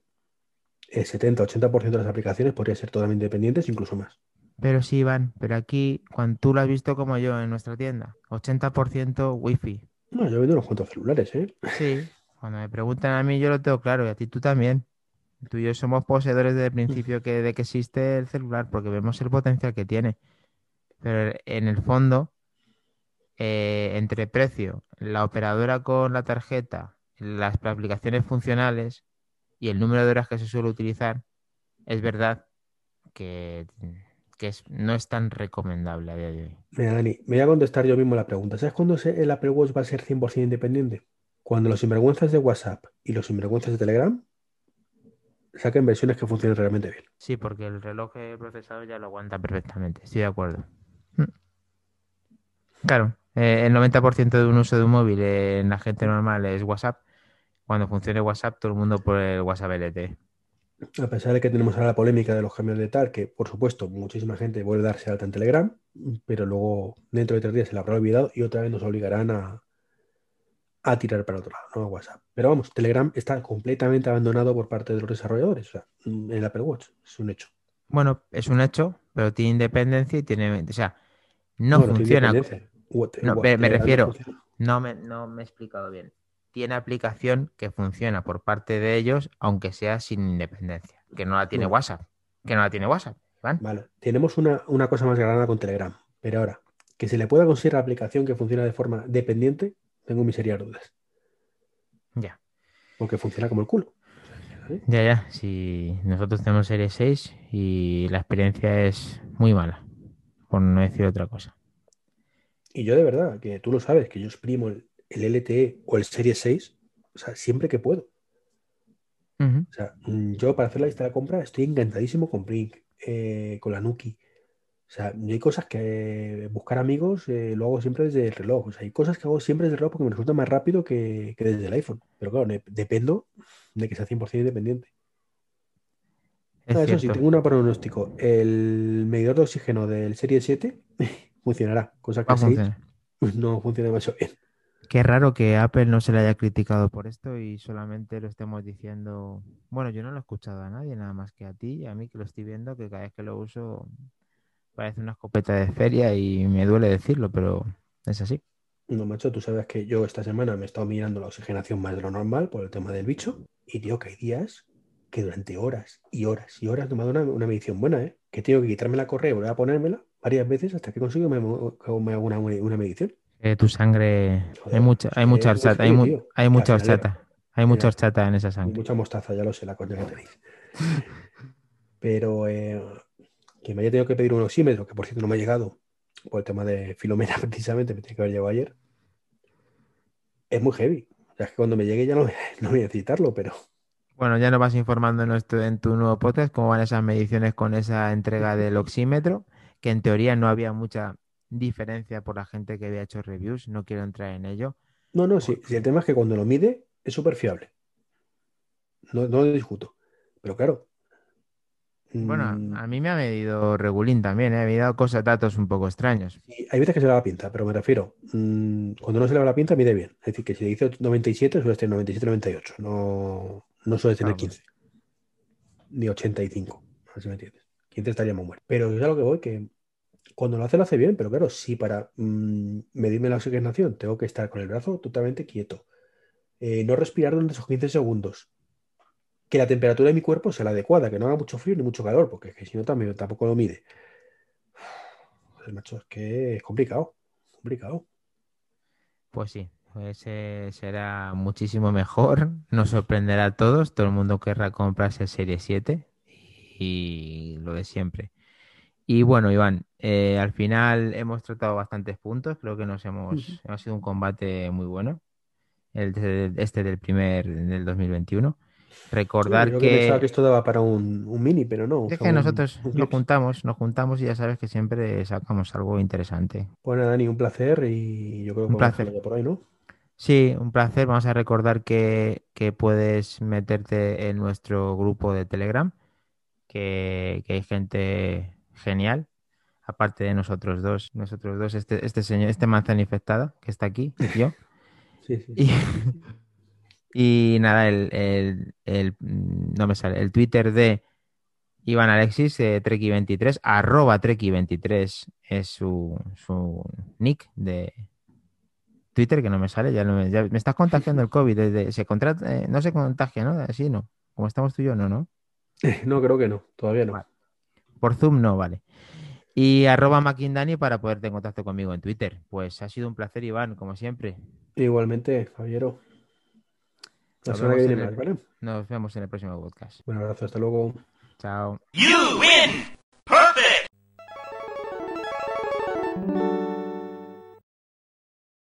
el 70-80% de las aplicaciones podrían ser totalmente independientes, incluso más. Pero sí, Iván, pero aquí, cuando tú lo has visto como yo en nuestra tienda, 80% wifi. No, yo vendo unos cuantos celulares, ¿eh? Sí, cuando me preguntan a mí yo lo tengo claro y a ti tú también. Tú y yo somos poseedores desde el principio que, de que existe el celular porque vemos el potencial que tiene. Pero en el fondo, eh, entre precio, la operadora con la tarjeta, las aplicaciones funcionales y el número de horas que se suele utilizar, es verdad que, que es- no es tan recomendable a día de hoy. Mira, Dani, me voy a contestar yo mismo la pregunta. ¿Sabes cuándo el Apple Watch va a ser 100% independiente? Cuando los sinvergüenzas de WhatsApp y los sinvergüenzas de Telegram saquen versiones que funcionen realmente bien. Sí, porque el reloj procesador ya lo aguanta perfectamente, estoy de acuerdo. Mm. Claro, eh, el 90% de un uso de un móvil en la gente normal es WhatsApp. Cuando funcione WhatsApp, todo el mundo por el WhatsApp LTE. A pesar de que tenemos ahora la polémica de los cambios de tal, que por supuesto muchísima gente vuelve a darse alta en Telegram, pero luego dentro de tres días se la habrá olvidado y otra vez nos obligarán a, a tirar para otro lado, no a WhatsApp. Pero vamos, Telegram está completamente abandonado por parte de los desarrolladores, o sea, en el Apple Watch, es un hecho. Bueno, es un hecho, pero tiene independencia y tiene... O sea, no funciona... No, me- me refiero-. No me, no me he explicado bien. Tiene aplicación que funciona por parte de ellos, aunque sea sin independencia. Que no la tiene No. WhatsApp. Que no la tiene WhatsApp. Iván. Vale, tenemos una, una cosa más grande con Telegram, pero ahora, que se le pueda considerar aplicación que funciona de forma dependiente, tengo mis serias dudas, Ya. porque funciona como el culo. Ya, ya. Si nosotros tenemos serie 6 y la experiencia es muy mala, por no decir otra cosa. Y yo de verdad, que tú lo sabes, que yo exprimo el, el LTE o el Serie 6, o sea, siempre que puedo. O sea, yo para hacer la lista de compra estoy encantadísimo con Brink, eh, con la Nuki. O sea, yo hay cosas que buscar amigos eh, lo hago siempre desde el reloj. O sea, hay cosas que hago siempre desde el reloj porque me resulta más rápido que, que desde el iPhone. Pero claro, ne- dependo de que sea 100% independiente. Es Ah, eso sí, tengo un pronóstico. El medidor de oxígeno del Serie 7 <laughs> funcionará, cosa que Va a el 6 funcionar. <laughs> no funciona demasiado bien. Qué raro que Apple no se le haya criticado por esto y solamente lo estemos diciendo. Bueno, yo no lo he escuchado a nadie, nada más que a ti y a mí que lo estoy viendo, que cada vez que lo uso parece una escopeta de feria y me duele decirlo, pero es así. No, macho, tú sabes que yo esta semana me he estado mirando la oxigenación más de lo normal por el tema del bicho. Y tío, que hay días que durante horas y horas y horas ha dado una, una medición buena, ¿eh? Que tengo que quitarme la correa y volver a ponérmela varias veces hasta que consigo me, me una, una medición. Eh, tu sangre. Joder, hay mucha, hay mucha horchata, hay, mu- mucha horchata. Hay mucha horchata en esa sangre. mucha mostaza, ya lo sé, la coña que tenéis. Pero eh, que me haya tenido que pedir un oxímetro, que por cierto no me ha llegado por el tema de Filomena <laughs> precisamente, me tiene que haber llegado ayer. Es muy heavy. O sea, es que cuando me llegue ya no, <laughs> no voy a necesitarlo, pero Bueno, ya nos vas informando en, nuestro- en tu nuevo podcast cómo van esas mediciones con esa entrega del oxímetro, que en teoría no había mucha diferencia por la gente que había hecho reviews, no quiero entrar en ello. no, no, sí, sí, el tema es que cuando lo mide es súper fiable. No, no lo discuto. Pero claro. Bueno, mm, a mí me ha medido Regulín también, ¿eh? me ha dado cosas, datos un poco extraños. sí, hay veces que se le va la pinta, pero me refiero, mm, cuando no se le va la pinta, mide bien. Es decir, que si le dice 97, suele tener 97-98. No, no suele tener Ah, pues. 15. Ni 85. A ver si me entiendes. 15 estaríamos muertos. Pero es a lo que voy, que cuando lo hace, lo hace bien. Pero claro, si para mm, medirme la oxigenación tengo que estar con el brazo totalmente quieto, eh, no respirar durante esos 15 segundos, que la temperatura de mi cuerpo sea la adecuada, que no haga mucho frío ni mucho calor, porque es que si no también tampoco lo mide. Joder, macho, es que es complicado. Complicado. Pues sí, ese será muchísimo mejor, nos sorprenderá a todos, todo el mundo querrá comprarse el Serie 7 y lo de siempre. Y bueno, Iván, eh, al final hemos tratado bastantes puntos, creo que nos hemos, ha sido un combate muy bueno, el de- este del primer, del 2021. Recordar Creo que pensaba que esto daba para un, un mini, pero no. es que nosotros un nos juntamos, nos juntamos y ya sabes que siempre sacamos algo interesante. Bueno, Dani, un placer y yo creo que Un placer. por ahí, ¿no? Sí, un placer. Vamos a recordar que, que puedes meterte en nuestro grupo de Telegram, que, que hay gente genial, aparte de nosotros dos, nosotros dos, este, este señor, este manzana infectada que está aquí, <laughs> yo. Sí, sí. Y, y nada, el, el- el- mm, no me sale, el Twitter de Iván Alexis, eh, Treki23, arroba Treki23 es su, su nick de Twitter, que no me sale, ya, no me, ya me estás contagiando el COVID, desde, se contrata, eh, no se contagia, ¿no? Así no, como estamos tú y yo, no, ¿no? <laughs> No, creo que no, todavía no. Vale. Por Zoom no, vale. Y arroba Makindani para poderte en contacto conmigo en Twitter. Pues ha sido un placer, Iván, como siempre. Igualmente, Javiero. La Nos semana que vemos viene más, ¿vale? Nos vemos en el próximo podcast. Un abrazo, hasta luego. Chao. You win!